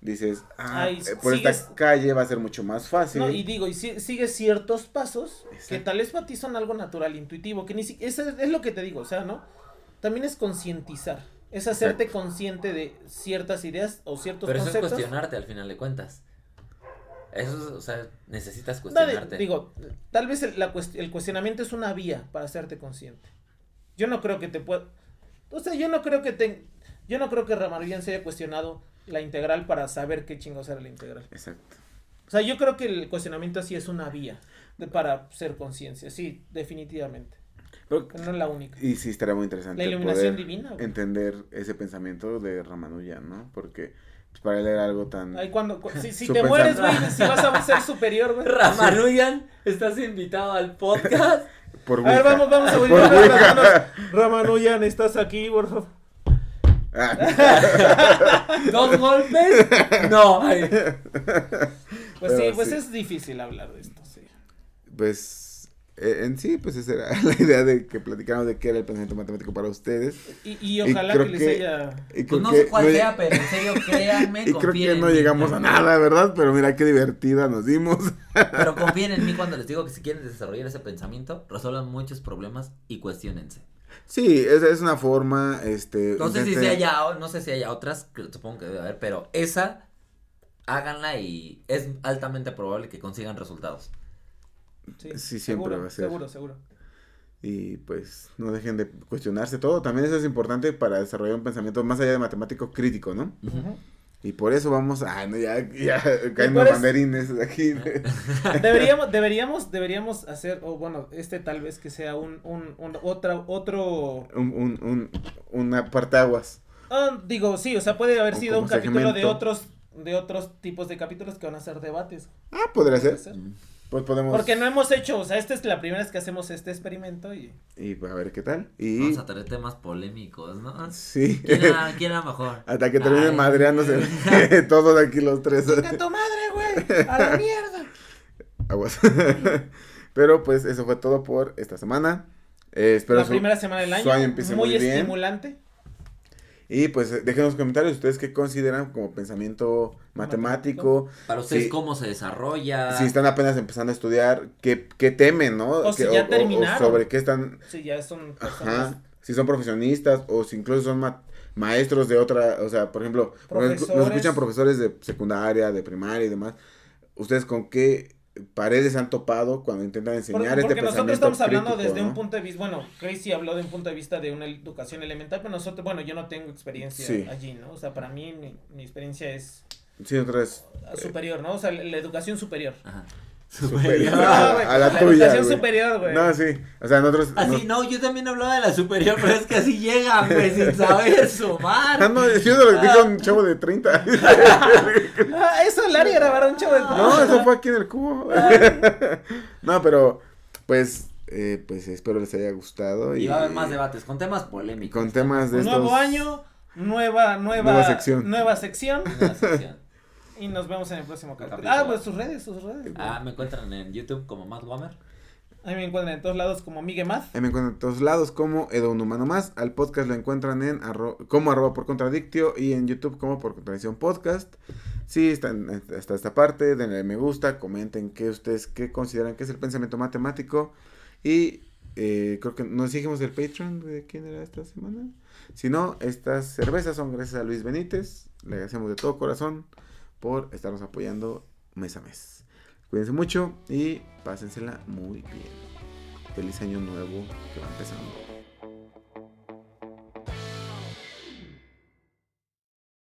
dices, ah, Ay, eh, por sigues- esta calle va a ser mucho más fácil. No, y digo, y si- sigue ciertos pasos que tal vez para ti son algo natural, intuitivo, que ni siquiera, es, es lo que te digo, o sea, ¿no? También es concientizar, es hacerte consciente de ciertas ideas o ciertos Pero eso es conceptos. cuestionarte al final de cuentas. Eso es, o sea, necesitas cuestionarte. digo, tal vez el, la cuest- el cuestionamiento es una vía para hacerte consciente. Yo no creo que te pueda... O sea, yo no creo que te... Yo no creo que Ramanujan se haya cuestionado la integral para saber qué chingos era la integral. Exacto. O sea, yo creo que el cuestionamiento así es una vía de- para ser conciencia, sí, definitivamente. Pero- no es la única. y sí, estaría muy interesante La iluminación poder divina. güey. entender ese pensamiento de Ramanujan, ¿no? Porque pues, para él era algo tan... Ahí cuando, cu- si, te mueres, güey, si vas a ser superior, güey. Ramanujan, estás invitado al podcast. Por A ver, vamos, vamos a las Wicca. manos. Ramanujan, estás aquí, por favor. ¿Dos golpes? No. ay. Pues sí, pues sí. es difícil hablar de esto, sí. pues en sí, pues esa era la idea de que platicáramos de qué era el pensamiento matemático para ustedes. Y, y ojalá creo que les que- haya... Y Pues no que sé cuál no- sea, pero en serio, créanme, Y creo confíen que en no mí. llegamos a nada, ¿verdad? Pero mira qué divertida nos dimos. Pero confíen en mí cuando les digo que si quieren desarrollar ese pensamiento, resuelvan muchos problemas y cuestionense. Sí, es, es una forma, este... No sé si intenten- haya, no sé si haya otras, que supongo que debe haber, pero esa, háganla y es altamente probable que consigan resultados. Sí, Sí, siempre seguro, va a ser. Seguro, seguro. Y pues no dejen de cuestionarse todo. También eso es importante para desarrollar un pensamiento más allá de matemático crítico, ¿no? Y por eso vamos a... no, ya, ya caen los banderines de aquí. Deberíamos, deberíamos, deberíamos hacer, o bueno, este tal vez que sea un, un, un otra, otro, un, un, un, una parteaguas. ah, digo, sí, o sea, puede haber O sido un capítulo de otros, de otros tipos de capítulos que van a ser debates. Ah, podría ser. Pues podemos... Porque no hemos hecho, o sea, esta es la primera vez que hacemos este experimento y Y pues a ver qué tal. Y... Vamos a tener temas polémicos, ¿no? Sí. ¿Quién era, quién era mejor? Hasta que terminen Ay. madreándose todos aquí los tres. ¡Chinga tu madre, güey! ¡A la mierda! Aguas. Pero pues eso fue todo por esta semana. Eh, espero la su- primera semana del año, su año empiece muy, muy bien. estimulante. Y pues eh, dejen en los comentarios ustedes qué consideran como pensamiento matemático. Para ustedes. ¿cómo se desarrolla? Si están apenas empezando a estudiar, qué, qué temen, ¿no? O si ya terminaron. sobre qué están, Sí, ya son personas. ajá, si son profesionistas o si incluso son ma- maestros de otra, o sea, por ejemplo, nos, escuchan profesores de secundaria, de primaria y demás. ¿Ustedes con qué paredes han topado cuando intentan enseñar Porque, este porque nosotros pensamiento estamos hablando crítico, desde ¿no? un punto de vista, bueno, Crazy habló de un punto de vista de una educación elemental, pero nosotros, bueno, yo no tengo experiencia Sí. allí, ¿no? O sea, para mí mi, mi experiencia es Sí, otras superior, ¿no? O sea, la, la educación superior. Ajá. Superior No, güey, a la, la tuya. educación superior, güey. No, sí. O sea, nosotros. Así, nos- no, yo también hablaba de la superior, pero es que así llegan, güey, sin saber Ah, sumar. no, yo se lo dije a un chavo de 30. Ah, eso, Lari grabar un show de No, eso fue aquí en el cubo. no, pero, pues, eh, pues espero les haya gustado. Y, Y va a haber más debates con temas polémicos. Con temas de estos. Nuevo año, nueva, nueva, Nueva sección. Nueva sección. Una sección. Y nos vemos en el próximo capítulo. Ah, pues sus redes, sus redes. Ah, me encuentran en YouTube como Matt Wammer. Ahí me encuentran en todos lados como Miguel Maz. Ahí me encuentran en todos lados como Edo Un Humano Más. Al podcast lo encuentran en arro- como arroba por contradictio y en YouTube como por contradicción podcast. Si están hasta esta parte, denle me gusta, comenten qué ustedes qué consideran que es el pensamiento matemático. Y eh, creo que nos dijimos el Patreon de quién era esta semana. Si no, estas cervezas son gracias a Luis Benítez. Le agradecemos de todo corazón por estarnos apoyando mes a mes. Cuídense mucho y pásensela muy bien. Feliz año nuevo que va empezando.